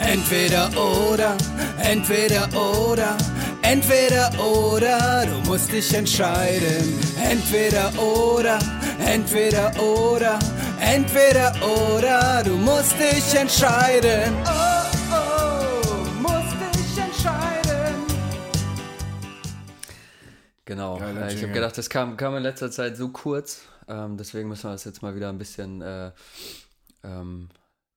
Entweder oder, entweder oder, entweder oder, du musst dich entscheiden. Entweder oder, entweder oder, entweder oder, du musst dich entscheiden. Oh, oh, musst dich entscheiden. Genau. Geiler ich habe gedacht, das kam, kam in letzter Zeit so kurz. Ähm, deswegen müssen wir das jetzt mal wieder ein bisschen äh, ähm,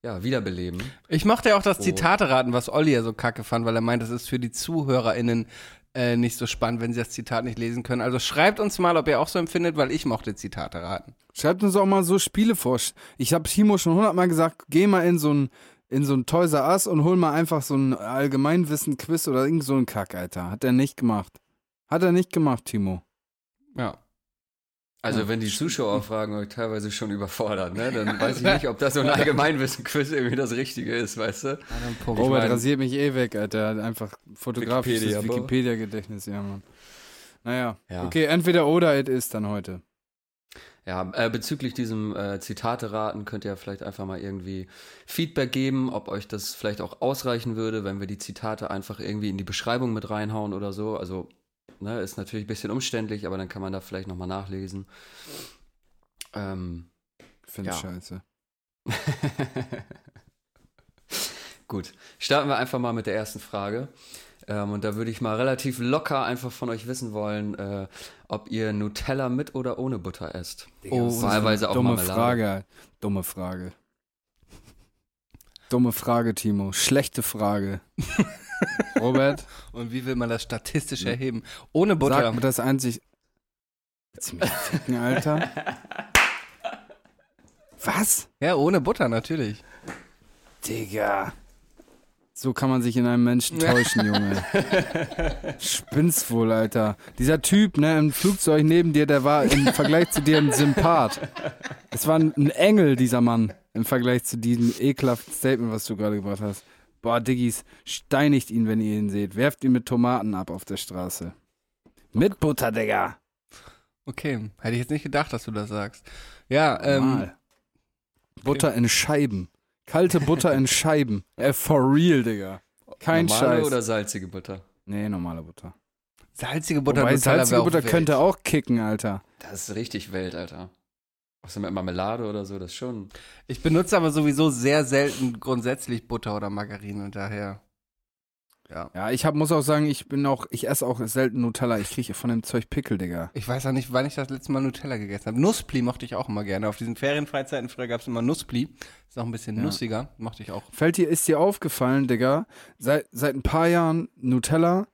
ja, wiederbeleben. Ich mochte ja auch das Oh. Zitate raten, was Olli ja so kacke fand, weil er meint, das ist für die ZuhörerInnen äh, nicht so spannend, wenn sie das Zitat nicht lesen können. Also schreibt uns mal, ob ihr auch so empfindet, weil ich mochte Zitate raten. Schreibt uns auch mal so Spiele vor. Ich habe Timo schon hundertmal gesagt, geh mal in so ein in so ein Toys R Us und hol mal einfach so ein Allgemeinwissen-Quiz oder irgend so ein Kack, Alter. Hat er nicht gemacht. Hat er nicht gemacht, Timo. Ja. Also wenn die Zuschauer fragen euch teilweise schon überfordert, ne? dann weiß ich nicht, ob das so ein Allgemeinwissen-Quiz irgendwie das Richtige ist, weißt du? Robert mein- rasiert mich eh weg, Alter. Er hat einfach fotografisches. Wikipedia-Gedächtnis, ja, Mann. Naja, Ja. okay, entweder oder it ist dann heute. Ja, äh, bezüglich diesem äh, Zitate-Raten könnt ihr vielleicht einfach mal irgendwie Feedback geben, ob euch das vielleicht auch ausreichen würde, wenn wir die Zitate einfach irgendwie in die Beschreibung mit reinhauen oder so. Also, ne, ist natürlich ein bisschen umständlich, aber dann kann man da vielleicht nochmal nachlesen. Ähm, Finde ich Ja. scheiße. Gut, starten wir einfach mal mit der ersten Frage. Ähm, und da würde ich mal relativ locker einfach von euch wissen wollen, äh, ob ihr Nutella mit oder ohne Butter esst. Oh, wahlweise auch Dumme Marmelade. Frage. Dumme Frage. Dumme Frage, Timo. Schlechte Frage. Robert, Und wie will man das statistisch erheben? Ohne Butter. sag mir das einzig. Mich ficken, Alter? Was? Ja, ohne Butter, natürlich. Digga. So kann man sich in einem Menschen täuschen, Junge. Spinnst wohl, Alter. Dieser Typ, ne, im Flugzeug neben dir, der war im Vergleich zu dir ein Sympath. Es war ein ein Engel, dieser Mann, im Vergleich zu diesem ekelhaften Statement, was du gerade gebracht hast. Boah, Diggis, steinigt ihn, wenn ihr ihn seht. Werft ihn mit Tomaten ab auf der Straße. Mit Butter, Digga. Okay, hätte ich jetzt nicht gedacht, dass du das sagst. Ja, ähm, Mal. Butter in Scheiben. Kalte Butter in Scheiben. Äh, for real, Digga. Kein Normale Scheiß. oder salzige Butter? Nee, normale Butter. salzige Butter, Wobei salzige Butter könnte auch kicken, Alter. Das ist richtig wild, Alter. Außer mit Marmelade oder so, das schon. Ich benutze aber sowieso sehr selten grundsätzlich Butter oder Margarine und daher. Ja. Ja, ich hab, muss auch sagen, ich bin auch, ich esse auch selten Nutella. Ich kriege von dem Zeug Pickel, Digga. Ich weiß auch nicht, wann ich das letzte Mal Nutella gegessen habe. Nusspli mochte ich auch immer gerne. Auf diesen Ferienfreizeiten früher gab es immer Nusspli. Ist auch ein bisschen Ja. nussiger. Mochte ich auch. Fällt dir, ist dir aufgefallen, Digga, seit, seit ein paar Jahren Nutella,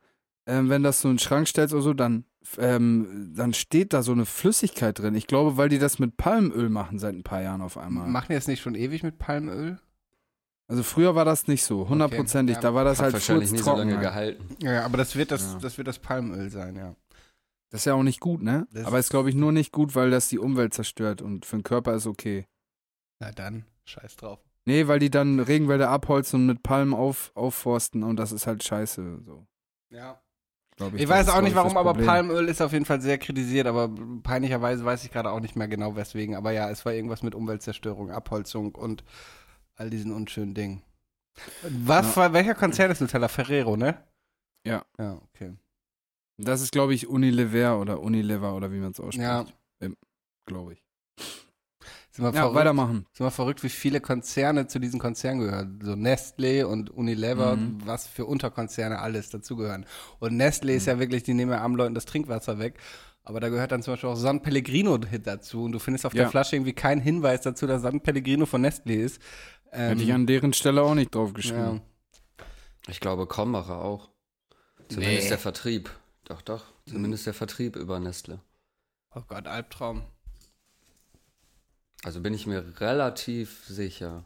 ähm, wenn das so in den Schrank stellst oder so, dann, ähm, dann steht da so eine Flüssigkeit drin. Ich glaube, weil die das mit Palmöl machen seit ein paar Jahren auf einmal. Machen die das nicht schon ewig mit Palmöl? Also früher war das nicht so, hundertprozentig. Ja, Da war das Hat halt wahrscheinlich nie so lange halt. gehalten. Ja, aber das wird das, Ja. das wird das Palmöl sein, ja. Das ist ja auch nicht gut, ne? Das Aber ist, glaube ich, nur nicht gut, weil das die Umwelt zerstört und für den Körper ist okay. Na dann, scheiß drauf. Nee, weil die dann Regenwälder abholzen und mit Palmen auf, aufforsten und das ist halt scheiße. So, Ja. Ich, Das weiß auch nicht ich, warum, aber. Palmöl ist auf jeden Fall sehr kritisiert, aber peinlicherweise weiß ich gerade auch nicht mehr genau weswegen. Aber ja, es war irgendwas mit Umweltzerstörung, Abholzung und all diesen unschönen Dingen. Was war, welcher Konzern ist Nutella? Ferrero, ne? Ja. Ja, okay. Das ist, glaube ich, Unilever oder Unilever oder wie man es ausspricht. Ja. Glaube ich. Sind wir, Ja, verrückt, weitermachen. sind wir verrückt, wie viele Konzerne zu diesen Konzernen gehören. So Nestle und Unilever, Mhm. was für Unterkonzerne alles dazugehören. Und Nestle ist ja wirklich, die nehmen ja armen Leuten das Trinkwasser weg. Aber da gehört dann zum Beispiel auch San Pellegrino dazu. Und du findest auf der Ja. Flasche irgendwie keinen Hinweis dazu, dass San Pellegrino von Nestle ist. Ähm, Hätte ich an deren Stelle auch nicht drauf ja. geschrieben. Ich glaube, Krombacher auch. Zumindest der Vertrieb. Doch, doch. Zumindest der Vertrieb über Nestle. Oh Gott, Albtraum. Also bin ich mir relativ sicher.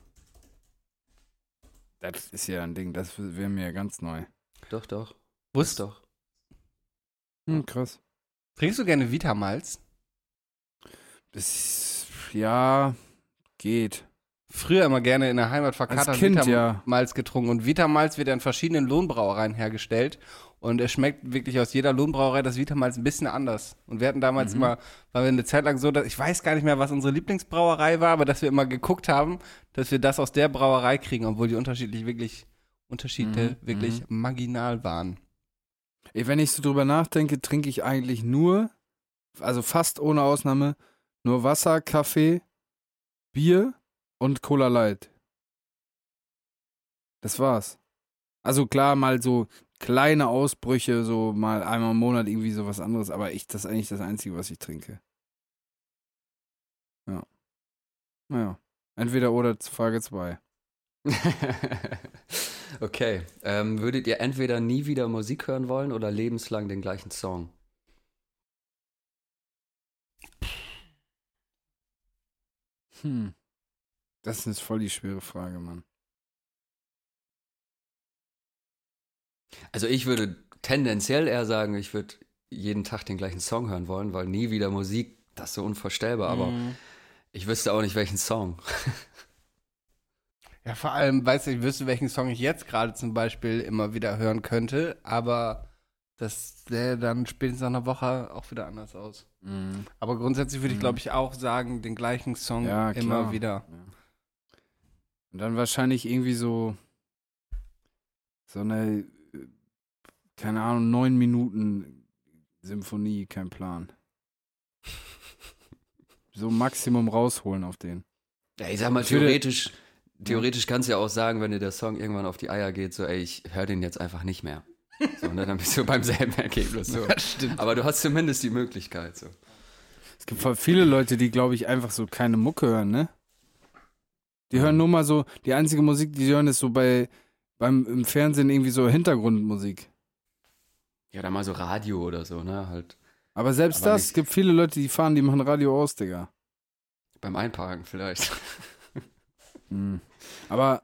Das ist ja ein Ding, das wäre mir ganz neu. Doch, doch. Wusst doch. Hm, krass. Trinkst du gerne Vitamalz? Das, ja, geht. Früher immer gerne in der Heimat verkatert Kind, ja. Vitamalz getrunken. Und Vitamalz wird ja in verschiedenen Lohnbrauereien hergestellt. Und es schmeckt wirklich aus jeder Lohnbrauerei das Vitamalz ein bisschen anders. Und wir hatten damals Mhm. immer, waren wir eine Zeit lang so, dass ich weiß gar nicht mehr, was unsere Lieblingsbrauerei war, aber dass wir immer geguckt haben, dass wir das aus der Brauerei kriegen, obwohl die unterschiedlich wirklich, Unterschiede Mhm, wirklich marginal waren. Wenn ich so drüber nachdenke, trinke ich eigentlich nur, also fast ohne Ausnahme, nur Wasser, Kaffee, Bier und Cola Light. Das war's. Also klar, mal so kleine Ausbrüche, so mal einmal im Monat irgendwie so was anderes, aber ich, das ist eigentlich das Einzige, was ich trinke. Ja. Naja. Entweder oder Frage 2. okay. Ähm, würdet ihr entweder nie wieder Musik hören wollen oder lebenslang den gleichen Song? Hm. Das ist voll die schwere Frage, Mann. Also ich würde tendenziell eher sagen, ich würde jeden Tag den gleichen Song hören wollen, weil nie wieder Musik, das ist so unvorstellbar, aber Mhm. ich wüsste auch nicht, welchen Song. Ja, vor allem, weiß ich, wüsste, welchen Song ich jetzt gerade zum Beispiel immer wieder hören könnte, aber das sähe dann spätestens nach einer Woche auch wieder anders aus. Mhm. Aber grundsätzlich würde ich, Mhm. glaube ich, auch sagen, den gleichen Song Ja, immer wieder. Und dann wahrscheinlich irgendwie so so eine, keine Ahnung, neun Minuten Symphonie, kein Plan. So Maximum rausholen auf den. Ja, ich sag mal, theoretisch, theoretisch kannst du ja auch sagen, wenn dir der Song irgendwann auf die Eier geht, so, ey, ich höre den jetzt einfach nicht mehr. So, ne, dann bist du beim selben Ergebnis. So. stimmt. Aber du hast zumindest die Möglichkeit. So. Es gibt voll viele Leute, die, glaube ich, einfach so keine Mucke hören, ne? Die hören nur mal so, die einzige Musik, die sie hören, ist so bei, beim, im Fernsehen irgendwie so Hintergrundmusik. Ja, dann mal so Radio oder so, ne? Halt Aber selbst Aber das, nicht- es gibt viele Leute, die fahren, die machen Radio aus, Digga. beim Einparken vielleicht. Hm. Aber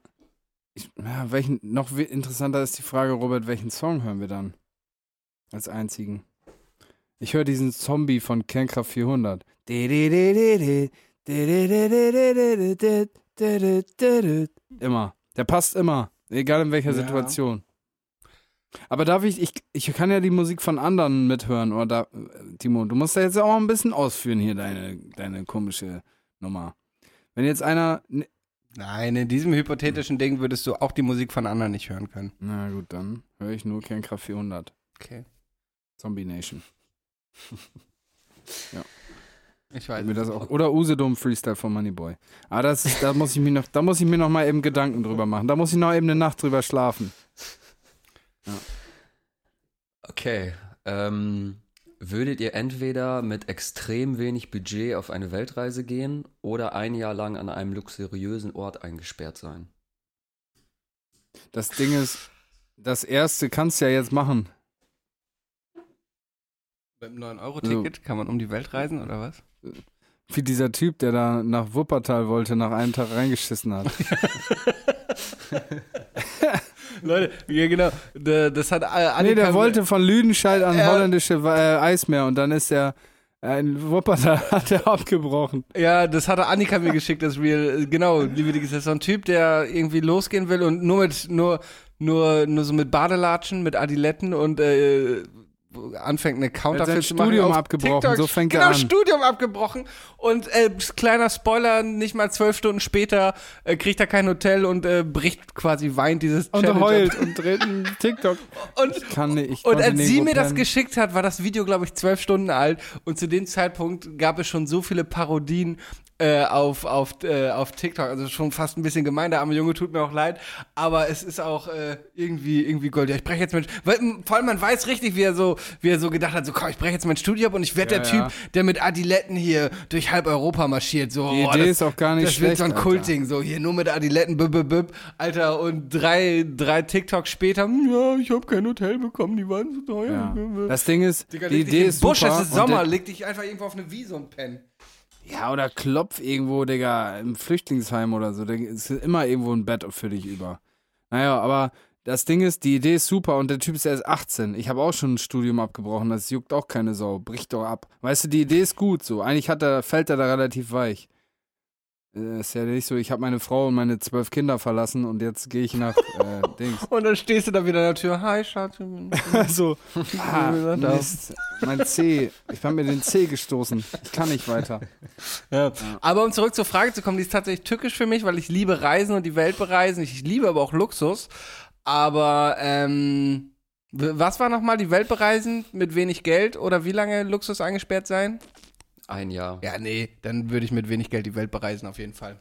ich, ja, welchen, noch interessanter ist die Frage, Robert, welchen Song hören wir dann? Als einzigen. Ich höre diesen Zombie von Kernkraft 400. Immer. Der passt immer. Egal in welcher Ja. Situation. Aber darf ich, ich, ich kann ja die Musik von anderen mithören, oder da, Timo, du musst da jetzt auch ein bisschen ausführen hier, deine, deine komische Nummer. Wenn jetzt einer, ne, Nein, in diesem hypothetischen Ding würdest du auch die Musik von anderen nicht hören können. Na gut, dann höre ich nur Kernkraft 400. Okay. Zombie Nation. Ich weiß. Mir das auch, oder Usedom Freestyle von Moneyboy. Ah, das ist, da muss ich mir noch, da muss ich mir noch mal eben Gedanken drüber machen. Da muss ich noch eben eine Nacht drüber schlafen. Okay. Ähm, würdet ihr entweder mit extrem wenig Budget auf eine Weltreise gehen oder ein Jahr lang an einem luxuriösen Ort eingesperrt sein? Das Ding ist, das erste kannst du ja jetzt machen. Beim 9-Euro-Ticket kann man um die Welt reisen oder was? Wie dieser Typ, der da nach Wuppertal wollte, nach einem Tag reingeschissen hat. Leute, ja genau, da- das hat äh, Annika nee, der wollte von Lüdenscheid an Ja. holländische äh, Eismeer und dann ist er äh, in Wuppertal hat er abgebrochen. Ja, das hatte Annika mir geschickt, das Real. Genau, liebe Digis, das ist so ein Typ, der irgendwie losgehen will und nur mit, nur, nur, nur so mit Badelatschen, mit Adiletten und äh, anfängt eine Er sein zu machen. Studium abgebrochen, TikTok. so fängt er genau, an. Studium abgebrochen. Und äh, kleiner Spoiler, nicht mal zwölf Stunden später äh, kriegt er kein Hotel und äh, bricht quasi, weint dieses Und Challenge heult ab. und dreht einen TikTok. Und Ich kann nicht. Ich und als sie mir das geschickt hat, war das Video, glaube ich, zwölf Stunden alt. Und zu dem Zeitpunkt gab es schon so viele Parodien äh, auf, auf, äh, auf TikTok. Also schon fast ein bisschen gemein, der arme Junge tut mir auch leid. Aber es ist auch äh, irgendwie, irgendwie Gold. Ja, ich breche jetzt mit. Weil, vor allem, man weiß richtig, wie er so, wie er so gedacht hat: so komm, ich breche jetzt mein Studio ab und ich werde Ja, der Typ, ja. der mit Adiletten hier durch halb Europa marschiert. So, Die oh, Idee das, ist auch gar nicht Das wird so ein schlecht. Kultding. So, hier nur mit Adiletten, bib, bib, bib. Alter, und drei, drei TikTok später, hm, ja, ich habe kein Hotel bekommen, die waren so teuer. Ja. Das Ding ist, Digga, die Idee ist Busch, super. es ist Sommer, leg dich einfach irgendwo auf eine Wiese und pennen. Ja, oder klopf irgendwo, Digga, im Flüchtlingsheim oder so. Da ist immer irgendwo ein Bett für dich über. Naja, aber das Ding ist, die Idee ist super und der Typ ist erst 18. Ich habe auch schon ein Studium abgebrochen, das juckt auch keine Sau. Bricht doch ab. Weißt du, die Idee ist gut so. Eigentlich hat er, fällt er da relativ weich. Äh, Ist ja nicht so, ich habe meine Frau und meine zwölf Kinder verlassen und jetzt gehe ich nach äh, Dings. Und dann stehst du da wieder an der Tür. Hi, Schatz. Also, ah, haben. Mist, mein C. Ich habe mir den C gestoßen. Ich kann nicht weiter. Ja. Aber um zurück zur Frage zu kommen, die ist tatsächlich tückisch für mich, weil ich liebe Reisen und die Welt bereisen. Ich liebe aber auch Luxus. Aber ähm, was war nochmal die Welt bereisen mit wenig Geld oder wie lange Luxus eingesperrt sein? Ein Jahr. Ja, nee, dann würde ich mit wenig Geld die Welt bereisen auf jeden Fall.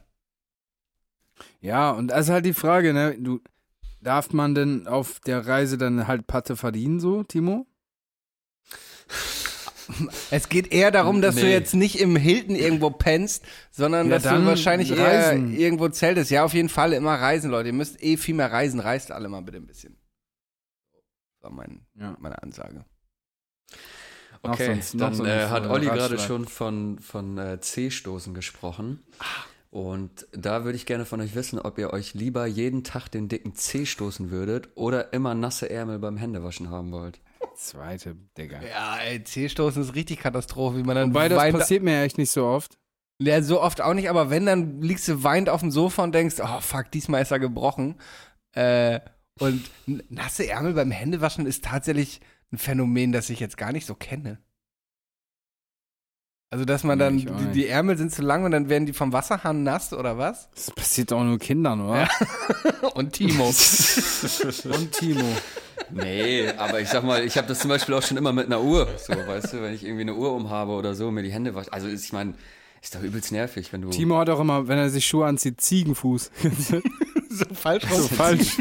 Ja, und das ist halt die Frage, ne? Du, darf man denn auf der Reise dann halt Patte verdienen, so, Timo? Es geht eher darum, dass du Nee. jetzt nicht im Hilton irgendwo pennst, sondern Ja, dass du wahrscheinlich reisen. eher irgendwo zeltest. Ja, auf jeden Fall immer reisen, Leute. Ihr müsst eh viel mehr reisen. Reist alle mal bitte ein bisschen. Das war mein, Ja. meine Ansage. Noch Okay, sonst- noch dann so äh, hat Olli gerade schon von, von äh, C-Stoßen gesprochen. Und da würde ich gerne von euch wissen, ob ihr euch lieber jeden Tag den dicken C stoßen würdet oder immer nasse Ärmel beim Händewaschen haben wollt. Zweite, Digga. Ja, ey, C-Stoßen ist richtig Katastrophe, wie man dann Wobei das weint. passiert mir echt nicht so oft. Ja, so oft auch nicht, aber wenn, dann liegst du weint auf dem Sofa und denkst, oh fuck, diesmal ist er gebrochen. Äh, und nasse Ärmel beim Händewaschen ist tatsächlich ein Phänomen, das ich jetzt gar nicht so kenne. Also, dass man dann, die, die Ärmel sind zu lang und dann werden die vom Wasserhahn nass oder was? Das passiert auch nur Kindern, oder? Und Timo. Und Timo. Nee, aber ich sag mal, ich habe das zum Beispiel auch schon immer mit einer Uhr. So, weißt du, wenn ich irgendwie eine Uhr umhabe oder so, mir die Hände wasche. Also ist- ich meine, ist doch übelst nervig, wenn du. Timo hat auch immer, wenn er sich Schuhe anzieht, Ziegenfuß. so falsch so falsch.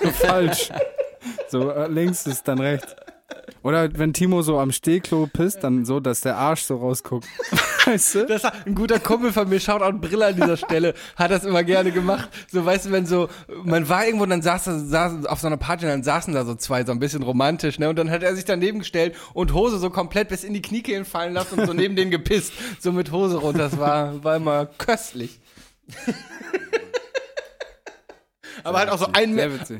so falsch. So äh, links ist dann rechts. Oder wenn Timo so am Stehklo pisst, dann so, dass der Arsch so rausguckt. Weißt du? Das hat ein guter Kumpel von mir, schaut auch Brille an dieser Stelle, hat das immer gerne gemacht. So, weißt du, wenn so, man war irgendwo und dann saß, saß auf so einer Party und dann saßen da so zwei, so ein bisschen romantisch, ne? Und dann hat er sich daneben gestellt und Hose so komplett bis in die Kniekehlen fallen lassen und so neben denen gepisst. So mit Hose runter. Das war, war immer köstlich. Aber halt auch so ein,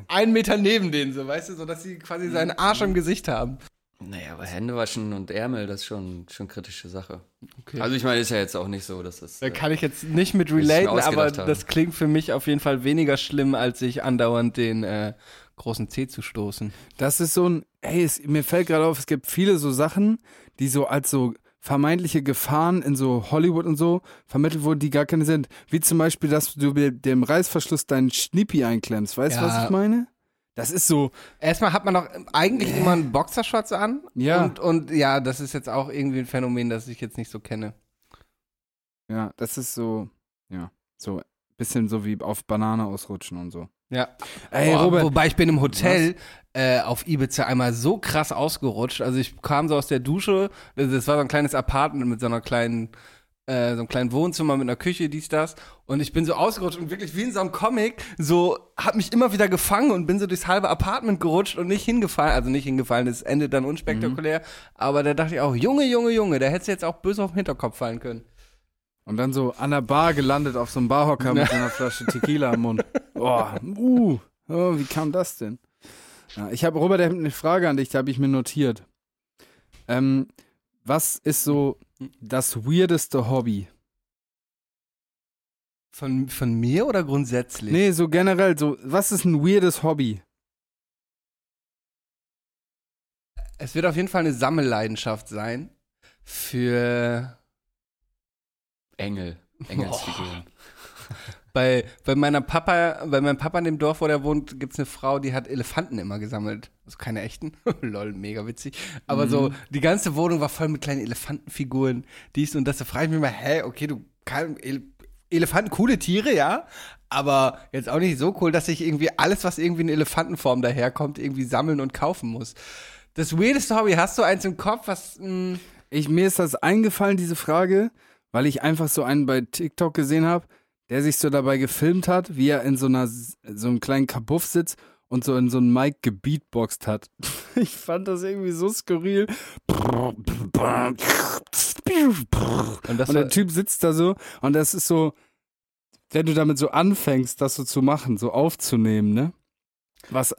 ein Meter neben denen, so, weißt du, so dass sie quasi seinen Arsch im Gesicht haben. Naja, aber Hände waschen und Ärmel, das ist schon, schon kritische Sache. Okay. Also ich meine, ist ja jetzt auch nicht so, dass das. Da äh, kann ich jetzt nicht mit relaten, aber habe. das klingt für mich auf jeden Fall weniger schlimm, als sich andauernd den äh, großen C zu stoßen. Das ist so ein, hey, es, mir fällt gerade auf, es gibt viele so Sachen, die so als so vermeintliche Gefahren in so Hollywood und so vermittelt wurden, die gar keine sind. Wie zum Beispiel, dass du mit dem Reißverschluss deinen Schnippi einklemmst. Weißt du, Ja. was ich meine? Das ist so, Erstmal hat man doch eigentlich immer einen Boxershorts an. Ja. Und, und ja, das ist jetzt auch irgendwie ein Phänomen, das ich jetzt nicht so kenne. ja, das ist so, ja, so bisschen so wie auf Banane ausrutschen und so. Ja. Ey, Robert, Wobei ich bin im Hotel äh, auf Ibiza einmal so krass ausgerutscht. Also ich kam so aus der Dusche, das war so ein kleines Apartment mit so einer kleinen, äh, so einem kleinen Wohnzimmer mit einer Küche, dies, das. Und ich bin so ausgerutscht und wirklich wie in so einem Comic, so hab mich immer wieder gefangen und bin so durchs halbe Apartment gerutscht und nicht hingefallen. Also nicht hingefallen, das endet dann unspektakulär. Aber da dachte ich auch, Junge, Junge, Junge, da hättest du jetzt auch böse auf den Hinterkopf fallen können. Und dann so an der Bar gelandet auf so einem Barhocker mit so einer Flasche Tequila im Mund. Boah, uh, oh, wie kam das denn? Ja, ich habe, Robert, eine Frage an dich, da habe ich mir notiert. Ähm, was ist so das weirdeste Hobby? Von, von mir oder grundsätzlich? Nee, so generell, so, was ist ein weirdes Hobby? Es wird auf jeden Fall eine Sammelleidenschaft sein für Engel. Engelsfiguren. Bei, bei meiner Papa, bei meinem Papa in dem Dorf, wo der wohnt, gibt's eine Frau, die hat Elefanten immer gesammelt. Also keine echten. Lol, mega witzig. Aber so, die ganze Wohnung war voll mit kleinen Elefantenfiguren, dies und das. Da frage ich mich mal, hä, okay, du kein, El Elefanten coole Tiere, ja, aber jetzt auch nicht so cool, dass ich irgendwie alles, was irgendwie in Elefantenform daherkommt, irgendwie sammeln und kaufen muss. Das weirdeste Hobby, hast du eins im Kopf, was, mh, Ich, mir ist das eingefallen, diese Frage, weil ich einfach so einen bei TikTok gesehen habe, der sich so dabei gefilmt hat, wie er in so einer so einem kleinen Kabuff sitzt und so in so einem Mic gebeatboxt hat. Ich fand das irgendwie so skurril. und Und der Typ sitzt da so und das ist so, wenn du damit so anfängst, das so zu machen, so aufzunehmen, ne? Was,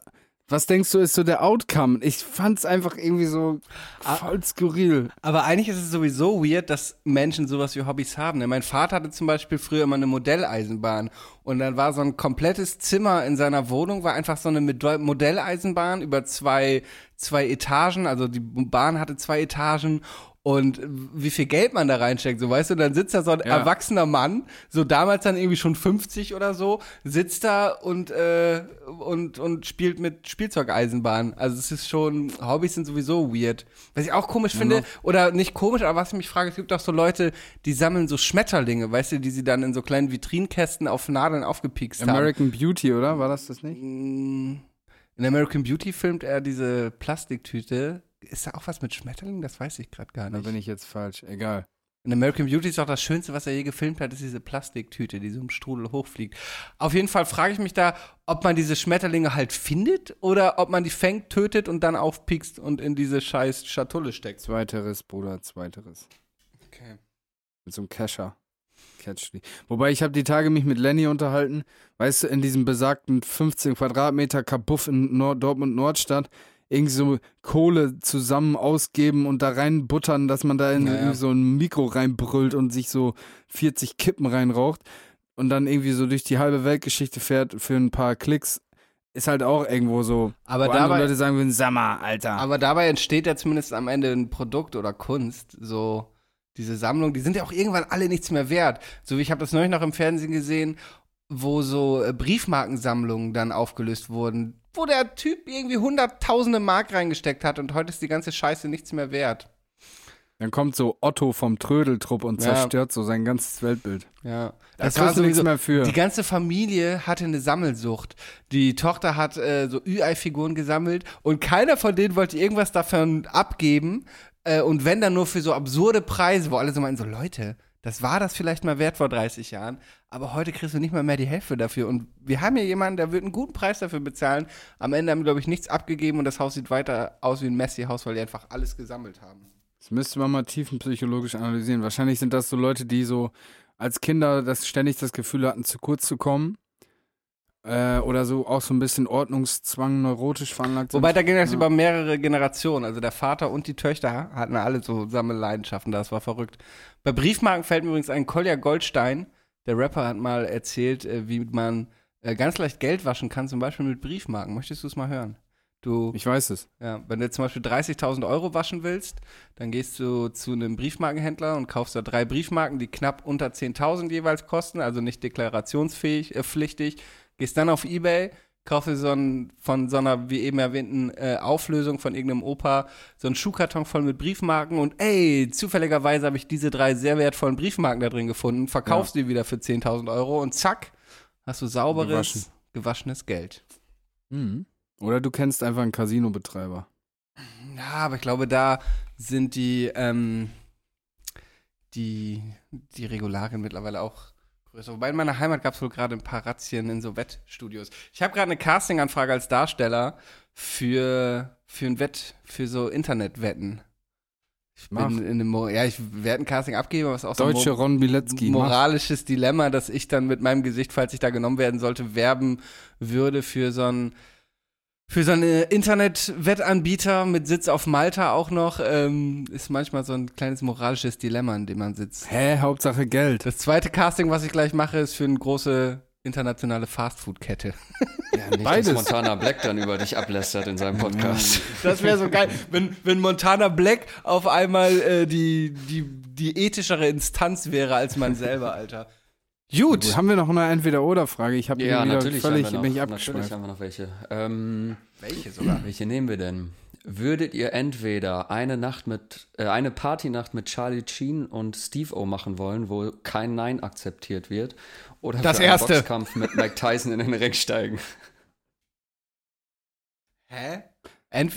was denkst du, ist so der Outcome? Ich fand's einfach irgendwie so voll skurril. Aber eigentlich ist es sowieso weird, dass Menschen sowas wie Hobbys haben. ne? Mein Vater hatte zum Beispiel früher immer eine Modelleisenbahn und dann war so ein komplettes Zimmer in seiner Wohnung, war einfach so eine Mod- Modelleisenbahn über zwei, zwei Etagen, also die Bahn hatte zwei Etagen und wie viel Geld man da reinsteckt, so weißt du, dann sitzt da so ein Ja. erwachsener Mann, so damals dann irgendwie schon 50 oder so, sitzt da und, äh, und, und spielt mit Spielzeugeisenbahn. Also es ist schon, Hobbys sind sowieso weird. Was ich auch komisch finde, oder nicht komisch, aber was ich mich frage, es gibt auch so Leute, die sammeln so Schmetterlinge, weißt du, die sie dann in so kleinen Vitrinkästen auf Nadeln aufgepikst haben. American Beauty, oder? War das das nicht? In American Beauty filmt er diese Plastiktüte. Ist da auch was mit Schmetterlingen? Das weiß ich gerade gar Da nicht. bin ich jetzt falsch. Egal. In American Beauty ist auch das Schönste, was er je gefilmt hat, ist diese Plastiktüte, die so im Strudel hochfliegt. Auf jeden Fall frage ich mich da, ob man diese Schmetterlinge halt findet oder ob man die fängt, tötet und dann aufpiekst und in diese scheiß Schatulle steckt. Zweiteres, Bruder, zweiteres. Okay. Mit so einem Kescher. Catch die. Wobei ich habe die Tage mich mit Lenny unterhalten. Weißt du, in diesem besagten 15 Quadratmeter Kabuff in Nord Dortmund Nordstadt irgendwie so Kohle zusammen ausgeben und da reinbuttern, dass man da in Ja, ja. irgendwie so ein Mikro reinbrüllt und sich so 40 Kippen reinraucht und dann irgendwie so durch die halbe Weltgeschichte fährt für ein paar Klicks. Ist halt auch irgendwo so. Aber wo dabei- Leute sagen würden, Sammer, Alter. Aber dabei entsteht ja zumindest am Ende ein Produkt oder Kunst. So diese Sammlung, die sind ja auch irgendwann alle nichts mehr wert. So wie ich habe das neulich noch im Fernsehen gesehen, wo so äh, Briefmarkensammlungen dann aufgelöst wurden, wo der Typ irgendwie hunderttausende Mark reingesteckt hat und heute ist die ganze Scheiße nichts mehr wert. Dann kommt so Otto vom Trödeltrupp und Ja. zerstört so sein ganzes Weltbild. Ja, Da kannst du nichts mehr für. Die ganze Familie hatte eine Sammelsucht. Die Tochter hat äh, so Ü-Ei-Figuren gesammelt und keiner von denen wollte irgendwas davon abgeben. Äh, und wenn dann nur für so absurde Preise, wo alle so meinen, so Leute, das war das vielleicht mal wert vor 30 Jahren, aber heute kriegst du nicht mal mehr die Hälfte dafür. Und wir haben hier jemanden, der wird einen guten Preis dafür bezahlen. Am Ende haben, glaube ich, nichts abgegeben und das Haus sieht weiter aus wie ein Messi-Haus, weil die einfach alles gesammelt haben. Das müsste man mal tiefenpsychologisch analysieren. Wahrscheinlich sind das so Leute, die so als Kinder das ständig das Gefühl hatten, zu kurz zu kommen. Äh, oder so auch so ein bisschen Ordnungszwang, neurotisch veranlagt sind. Wobei da ging das Ja. über mehrere Generationen. Also der Vater und die Töchter hatten alle so Sammelleidenschaften, das war verrückt. Bei Briefmarken fällt mir übrigens ein Kolja Goldstein, der Rapper hat mal erzählt, äh, wie man äh, ganz leicht Geld waschen kann, zum Beispiel mit Briefmarken. Möchtest du es mal hören? Du, Ich weiß es. ja, wenn du zum Beispiel 30.000 Euro waschen willst, dann gehst du zu einem Briefmarkenhändler und kaufst da drei Briefmarken, die knapp unter 10.000 jeweils kosten, also nicht deklarationsfähig, äh, pflichtig. Gehst dann auf Ebay, kaufst dir so einen, von so einer, wie eben erwähnten, äh, Auflösung von irgendeinem Opa, so einen Schuhkarton voll mit Briefmarken und ey, zufälligerweise habe ich diese drei sehr wertvollen Briefmarken da drin gefunden, verkaufst die wieder für 10.000 Euro und zack, hast du sauberes, Gewaschen. gewaschenes Geld. Oder du kennst einfach einen Casino-Betreiber. Ja, aber ich glaube, da sind die, ähm, die, die Regularien mittlerweile auch größer. Wobei in meiner Heimat gab es wohl gerade ein paar Razzien in so Wettstudios. Ich habe gerade eine Castinganfrage als Darsteller für, für ein Wett, für so Internetwetten. Ich Mach. bin in einem, Mo- ja, ich werde ein Casting abgeben, ist auch so Deutsche Mo- Ron Bilecki. mach. moralisches Dilemma, dass ich dann mit meinem Gesicht, falls ich da genommen werden sollte, werben würde für so ein für so einen Internetwettanbieter mit Sitz auf Malta auch noch, ähm, ist manchmal so ein kleines moralisches Dilemma, in dem man sitzt. Hä, Hauptsache Geld. Das zweite Casting, was ich gleich mache, ist für eine große internationale Fastfood-Kette. Ja, nicht, Beides. dass Montana Black dann über dich ablästert in seinem Podcast. Das wäre so geil, wenn, wenn Montana Black auf einmal äh, die, die, die ethischere Instanz wäre als man selber, Alter. Gut. Haben wir noch eine Entweder-Oder-Frage? Ich habe Ja, wieder natürlich, völlig haben wir noch, natürlich abgeschweift. haben wir noch welche. Ähm, Welche sogar? welche nehmen wir denn? Würdet ihr entweder eine Nacht mit, äh, eine Partynacht mit Charlie Sheen und Steve O machen wollen, wo kein Nein akzeptiert wird, oder Das für einen erste. Boxkampf mit Mike Tyson in den Ring steigen? Hä? Ent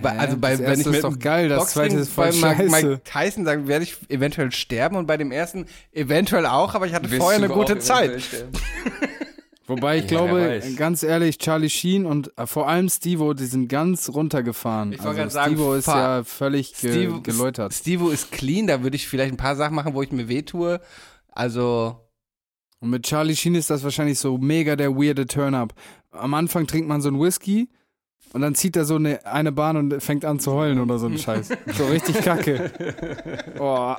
bei, also bei, das wenn ich ist mit doch geil, das Boxring zweite ist voll bei Mike, scheiße. Mike Tyson sagen, werde ich eventuell sterben und bei dem ersten eventuell auch, aber ich hatte Wirst vorher eine gute Zeit. Wobei ich Ja, glaube, ganz ehrlich, Charlie Sheen und äh, vor allem Stevo, die sind ganz runtergefahren. Ich wollte also gerade sagen, Stevo ist ja völlig ge Steve, geläutert. Stevo ist clean, da würde ich vielleicht ein paar Sachen machen, wo ich mir wehtue. Also, Und mit Charlie Sheen ist das wahrscheinlich so mega der weirde Turn-up. Am Anfang trinkt man so einen Whisky und dann zieht er so eine, eine Bahn und fängt an zu heulen oder so ein Scheiß. So richtig kacke. Oh,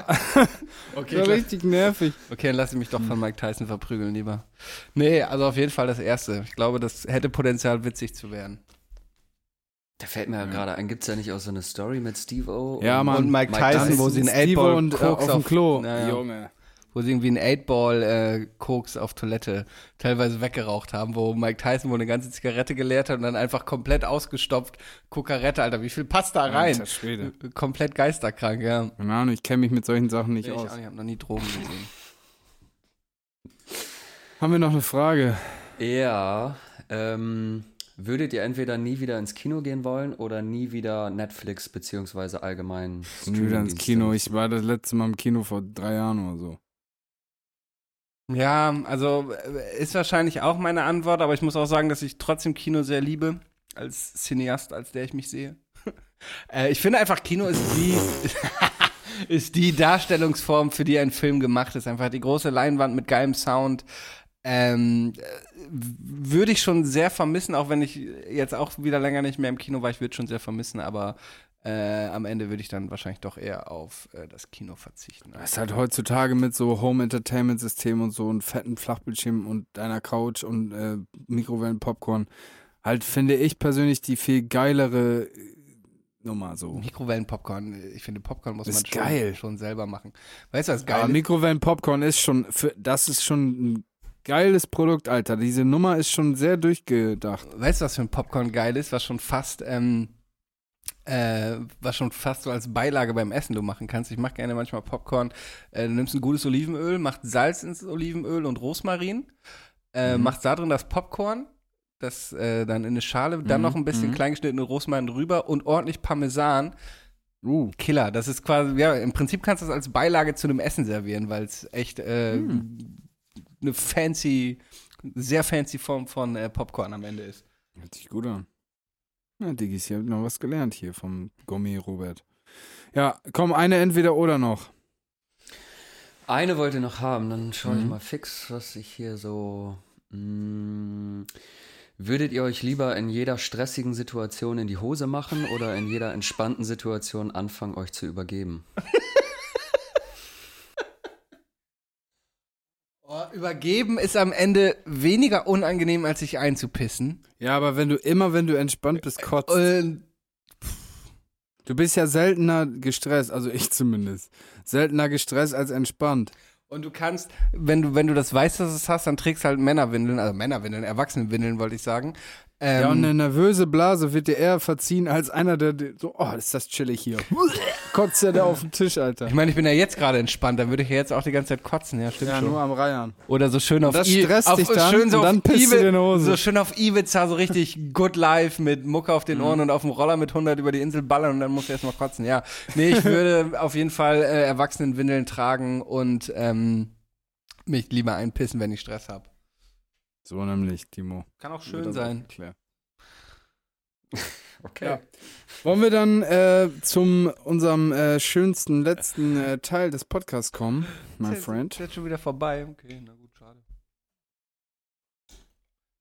okay, so richtig nervig. okay, dann lasse ich mich doch von Mike Tyson verprügeln lieber. Nee, also auf jeden Fall das erste. Ich glaube, das hätte Potenzial, witzig zu werden. Da fällt mir ja gerade ein, gibt es ja nicht auch so eine Story mit Steve O? Ja, und- Mann. und Mike Mike Tyson, Tyson, wo sie einen 8-Ball und äh, Koks auf dem Klo. Ja, ja. Junge. Wo sie irgendwie einen 8-Ball äh, auf Toilette teilweise weggeraucht haben, wo Mike Tyson wohl eine ganze Zigarette geleert hat und dann einfach komplett ausgestopft. Kokarette, Alter, wie viel passt da rein? Alter Schwede. Komplett geisterkrank, ja. Keine Ahnung, ich kenne mich mit solchen Sachen nicht ich aus. auch nicht, hab noch nie Drogen gesehen. Haben wir noch eine Frage? Ja, ähm, würdet ihr entweder nie wieder ins Kino gehen wollen oder nie wieder Netflix beziehungsweise allgemein Nie wieder ins Kino. Ich war das letzte Mal im Kino vor drei Jahren oder so. Ja, also äh, ist wahrscheinlich auch meine Antwort, aber ich muss auch sagen, dass ich trotzdem Kino sehr liebe, als Cineast, als der ich mich sehe. äh, ich finde einfach, Kino ist die, ist die Darstellungsform, für die ein Film gemacht ist. Einfach die große Leinwand mit geilem Sound. Ähm, äh, würde ich schon sehr vermissen, auch wenn ich jetzt auch wieder länger nicht mehr im Kino war. Ich würde schon sehr vermissen, aber äh, am Ende würde ich dann wahrscheinlich doch eher auf äh, das Kino verzichten. Das ist halt heutzutage mit so Home-Entertainment-System und so und fetten Flachbildschirm und deiner Couch und äh, Mikrowellen-Popcorn. Halt finde ich persönlich die viel geilere äh, Nummer so. Mikrowellen-Popcorn. Ich finde, Popcorn muss Ist man schon, geil. schon selber machen. Weißt du, was geil Aber ist? Mikrowellen-Popcorn ist schon, für, das ist schon ein geiles Produkt, Alter. Diese Nummer ist schon sehr durchgedacht. Weißt du, was für ein Popcorn geil ist, was schon fast, ähm, äh, was schon fast so als Beilage beim Essen du machen kannst? Ich mache gerne manchmal Popcorn. Äh, du nimmst ein gutes Olivenöl, machst Salz ins Olivenöl und Rosmarin, äh, Mhm. machst da drin das Popcorn, das äh, dann in eine Schale, dann Mhm, noch ein bisschen mhm. kleingeschnittene Rosmarin drüber und ordentlich Parmesan. Uh. Killer. Das ist quasi, ja, im Prinzip kannst du das als Beilage zu einem Essen servieren, weil es echt äh, Hm. eine fancy, sehr fancy Form von äh, Popcorn am Ende ist. Hört sich gut an. Ja, Diggis, ihr habt noch was gelernt hier vom Gummi Robert. Ja, komm, eine entweder oder noch. Eine wollte ich noch haben, dann schaue ich Mhm. mal fix, was ich hier so. Mh, würdet ihr euch lieber in jeder stressigen Situation in die Hose machen oder in jeder entspannten Situation anfangen, euch zu übergeben? Oh, übergeben ist am Ende weniger unangenehm, als sich einzupissen. Ja, aber wenn du immer, wenn du entspannt bist, kotzt. Und Du bist ja seltener gestresst, also ich zumindest. Seltener gestresst als entspannt. Und du kannst, wenn du, wenn du das weißt, dass du es hast, dann trägst halt Männerwindeln, also Männerwindeln, Erwachsenenwindeln, wollte ich sagen. Ähm, ja, und eine nervöse Blase wird dir eher verziehen als einer, der so, oh, ist das chillig hier. Kotzt ja da auf den Tisch, Alter. ich meine, ich bin ja jetzt gerade entspannt, dann würde ich ja jetzt auch die ganze Zeit kotzen, ja, stimmt Ja, schon. nur am Reiern. Oder so schön auf das I- stresst auf, dich dann schön so und dann auf pisst du Ibi- dir in die Hose. So schön auf Ibiza, so richtig good life mit Mucke auf den Mhm. Ohren und auf dem Roller mit 100 über die Insel ballern und dann musst du erstmal kotzen. Ja, nee, ich würde auf jeden Fall äh, Erwachsenenwindeln tragen und ähm, mich lieber einpissen, wenn ich Stress habe. So nämlich, Timo. Kann auch schön sein. aufgeklärt. Okay. Ja. Wollen wir dann äh, zum unserem äh, schönsten letzten äh, Teil des Podcasts kommen, my Ist friend? Ist jetzt schon wieder vorbei. Okay, na gut, schade.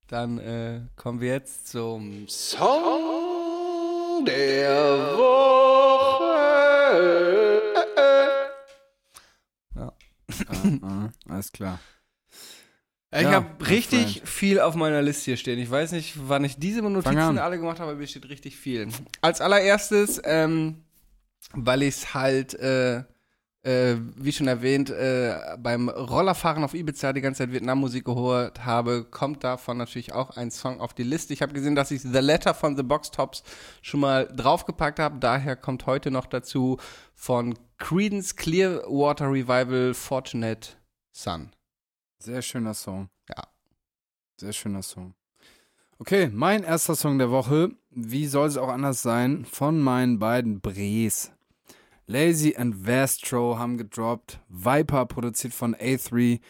Dann äh, kommen wir jetzt zum Song der Woche. Ah, ah, alles klar. Ich Ja, habe richtig friend. viel auf meiner Liste hier stehen. Ich weiß nicht, wann ich diese. Notizen alle gemacht habe, aber mir steht richtig viel. Als allererstes, ähm, weil ich es halt äh, äh, wie schon erwähnt, äh, beim Rollerfahren auf Ibiza die ganze Zeit Vietnam-Musik gehört habe, kommt davon natürlich auch ein Song auf die Liste. Ich habe gesehen, dass ich The Letter von The Box Tops schon mal draufgepackt habe. Daher kommt heute noch dazu von Credence Clearwater Revival Fortunate Son. Sehr schöner Song. Ja. Sehr schöner Song. Okay, mein erster Song der Woche, wie soll es auch anders sein, von meinen beiden Brees. Lazy and Vastro haben gedroppt. Viper produziert von A3.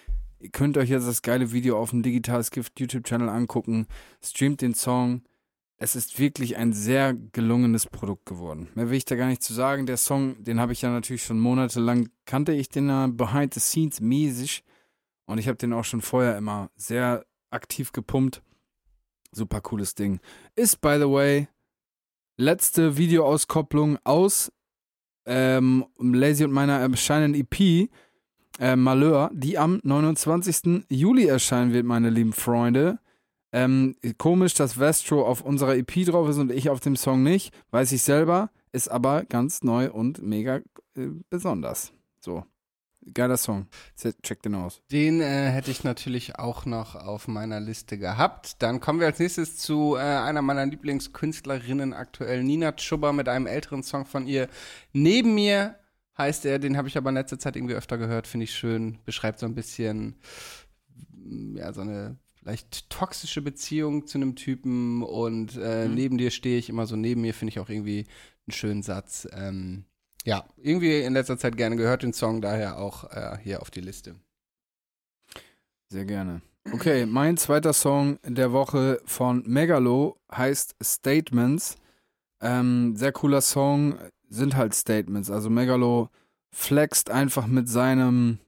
Ihr könnt euch jetzt das geile Video auf dem Digitales Gift YouTube-Channel angucken. Streamt den Song. Es ist wirklich ein sehr gelungenes Produkt geworden. Mehr will ich da gar nicht zu sagen. Der Song, den habe ich ja natürlich schon monatelang, kannte ich den ja behind the scenes mäßig. Und ich habe den auch schon vorher immer sehr aktiv gepumpt. Super cooles Ding. Ist, by the way, letzte Videoauskopplung aus ähm, Lazy und meiner erscheinenden EP, äh, Malheur, die am 29. Juli erscheinen wird, meine lieben Freunde. Ähm, komisch, dass Vestro auf unserer EP drauf ist und ich auf dem Song nicht, weiß ich selber, ist aber ganz neu und mega äh, besonders. So. Geiler Song. Check den aus. Den äh, hätte ich natürlich auch noch auf meiner Liste gehabt. Dann kommen wir als nächstes zu äh, einer meiner Lieblingskünstlerinnen aktuell, Nina Schubber, mit einem älteren Song von ihr. Neben mir heißt er, den habe ich aber in letzter Zeit irgendwie öfter gehört, finde ich schön. Beschreibt so ein bisschen, ja, so eine vielleicht toxische Beziehung zu einem Typen und äh, mhm. neben dir stehe ich immer so neben mir, finde ich auch irgendwie einen schönen Satz. Ähm, ja, irgendwie in letzter Zeit gerne gehört den Song, daher auch äh, hier auf die Liste. Sehr gerne. Okay, mein zweiter Song der Woche von Megalo heißt Statements. Ähm, sehr cooler Song, sind halt Statements. Also Megalo flext einfach mit seinem,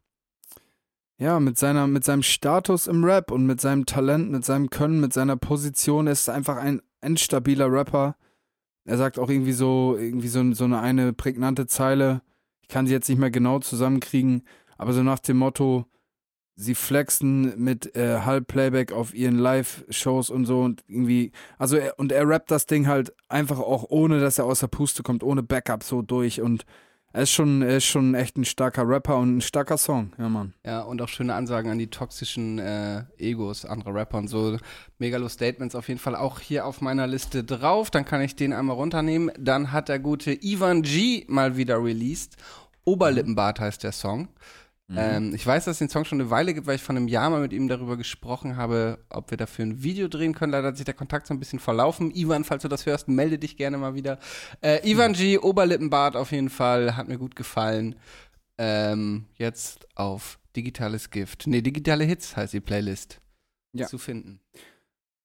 ja, mit seiner, mit seinem Status im Rap und mit seinem Talent, mit seinem Können, mit seiner Position. Er ist einfach ein endstabiler Rapper er sagt auch irgendwie so, irgendwie so, so eine, eine prägnante Zeile. Ich kann sie jetzt nicht mehr genau zusammenkriegen, aber so nach dem Motto, sie flexen mit äh, Halbplayback auf ihren Live-Shows und so und irgendwie, also er, und er rappt das Ding halt einfach auch ohne, dass er aus der Puste kommt, ohne Backup so durch und er ist schon, er ist schon echt ein starker Rapper und ein starker Song, ja, Mann. Ja, und auch schöne Ansagen an die toxischen äh, Egos anderer Rapper und so. Megalo-Statements auf jeden Fall auch hier auf meiner Liste drauf. Dann kann ich den einmal runternehmen. Dann hat der gute Ivan G mal wieder released. Oberlippenbart heißt der Song. Mhm. Ähm, ich weiß, dass es den Song schon eine Weile gibt, weil ich vor einem Jahr mal mit ihm darüber gesprochen habe, ob wir dafür ein Video drehen können. Leider hat sich der Kontakt so ein bisschen verlaufen. Ivan, falls du das hörst, melde dich gerne mal wieder. Äh, Ivan G, Oberlippenbart auf jeden Fall, hat mir gut gefallen. Ähm, jetzt auf Digitales Gift. Nee, Digitale Hits heißt die Playlist. Ja. Zu finden.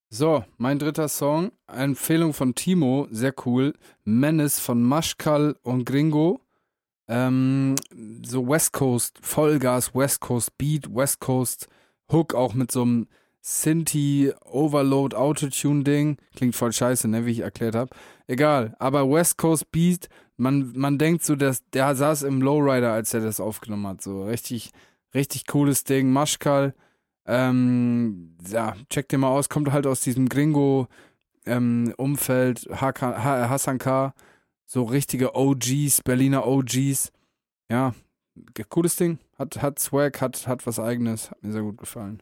So, mein dritter Song, Empfehlung von Timo, sehr cool. Menace von Maschkal und Gringo. Ähm, so West Coast, Vollgas, West Coast Beat, West Coast Hook, auch mit so einem Sinti Overload Autotune Ding. Klingt voll scheiße, ne, wie ich erklärt habe. Egal, aber West Coast Beat, man, man denkt so, dass der saß im Lowrider, als er das aufgenommen hat. So richtig, richtig cooles Ding. Maschkal, ähm, ja, check dir mal aus, kommt halt aus diesem Gringo ähm, Umfeld, Hassan K so richtige OGs, Berliner OGs. Ja, cooles Ding. Hat, hat Swag, hat, hat was eigenes. Hat mir sehr gut gefallen.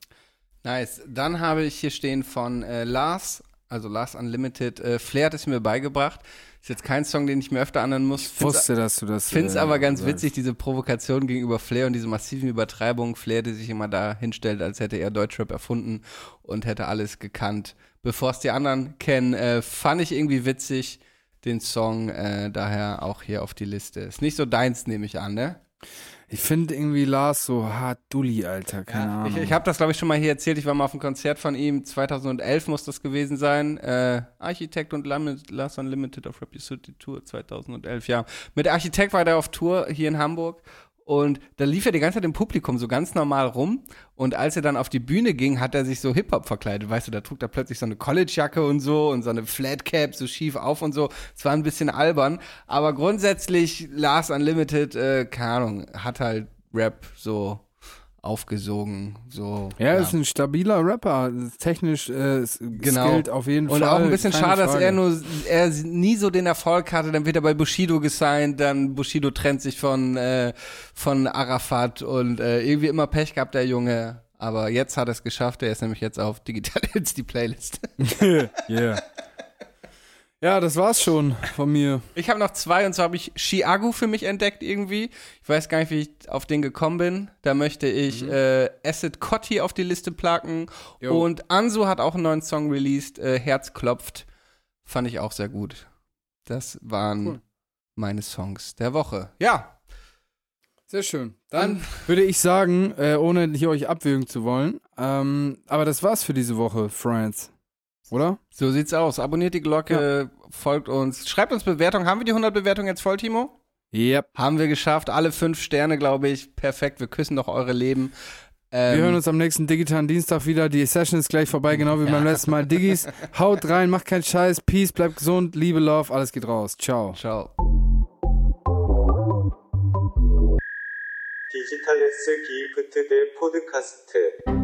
Nice. Dann habe ich hier stehen von äh, Lars, also Lars Unlimited. Äh, Flair hat es mir beigebracht. Ist jetzt kein Song, den ich mir öfter anhören muss. Ich wusste, dass du das. Finde es äh, aber ganz sagst. witzig, diese Provokation gegenüber Flair und diese massiven Übertreibungen. Flair, der sich immer da hinstellt, als hätte er Deutschrap erfunden und hätte alles gekannt. Bevor es die anderen kennen, äh, fand ich irgendwie witzig den Song äh, daher auch hier auf die Liste. Ist nicht so deins, nehme ich an, ne? Ich finde irgendwie Lars so hart dulli, Alter, keine ja, Ahnung. Ich, ich habe das, glaube ich, schon mal hier erzählt. Ich war mal auf einem Konzert von ihm, 2011 muss das gewesen sein. Äh, Architekt und Lars Unlimited auf Rap City Tour 2011, ja. Mit Architekt war der auf Tour hier in Hamburg und da lief er die ganze Zeit im Publikum so ganz normal rum. Und als er dann auf die Bühne ging, hat er sich so Hip-Hop verkleidet. Weißt du, da trug er plötzlich so eine College-Jacke und so und so eine Flatcap so schief auf und so. Es war ein bisschen albern. Aber grundsätzlich, Lars Unlimited, äh, keine Ahnung, hat halt Rap so aufgesogen. So, Ja, ist ein stabiler Rapper. Technisch äh, Genau. skillt auf jeden Und Fall. auch ein bisschen keine schade, dass Frage. er nur er nie so den Erfolg hatte. Dann wird er bei Bushido gesigned, dann Bushido trennt sich von äh, von Arafat und äh, irgendwie immer Pech gehabt der Junge. Aber jetzt hat er es geschafft. Er ist nämlich jetzt auf Digital Hits die Playlist. yeah. Ja, das war's schon von mir. Ich habe noch zwei und zwar habe ich Chiago für mich entdeckt irgendwie. Ich weiß gar nicht, wie ich auf den gekommen bin. Da möchte ich äh, Acid Cotti auf die Liste placken. Jo. Und Ansu hat auch einen neuen Song released, äh, Herz klopft. Fand ich auch sehr gut. Das waren Cool. meine Songs der Woche. Ja, Sehr schön. Dann würde ich sagen, äh, ohne hier euch abwürgen zu wollen, ähm, aber das war's für diese Woche, Friends Oder? so sieht's aus. Abonniert die Glocke, folgt uns, schreibt uns Bewertungen. Haben wir die 100 Bewertungen jetzt voll, Timo? Yep. Haben wir geschafft. Alle fünf Sterne, glaube ich. Perfekt. Wir küssen doch eure Leben. Ähm, Wir hören uns am nächsten digitalen Dienstag wieder. Die Session ist gleich vorbei, genau wie beim letzten Mal. Diggis, haut rein, macht keinen Scheiß. Peace, bleibt gesund, Liebe, Love, alles geht raus. Ciao. Ciao. 디지털 S 기프트 대 포드카스트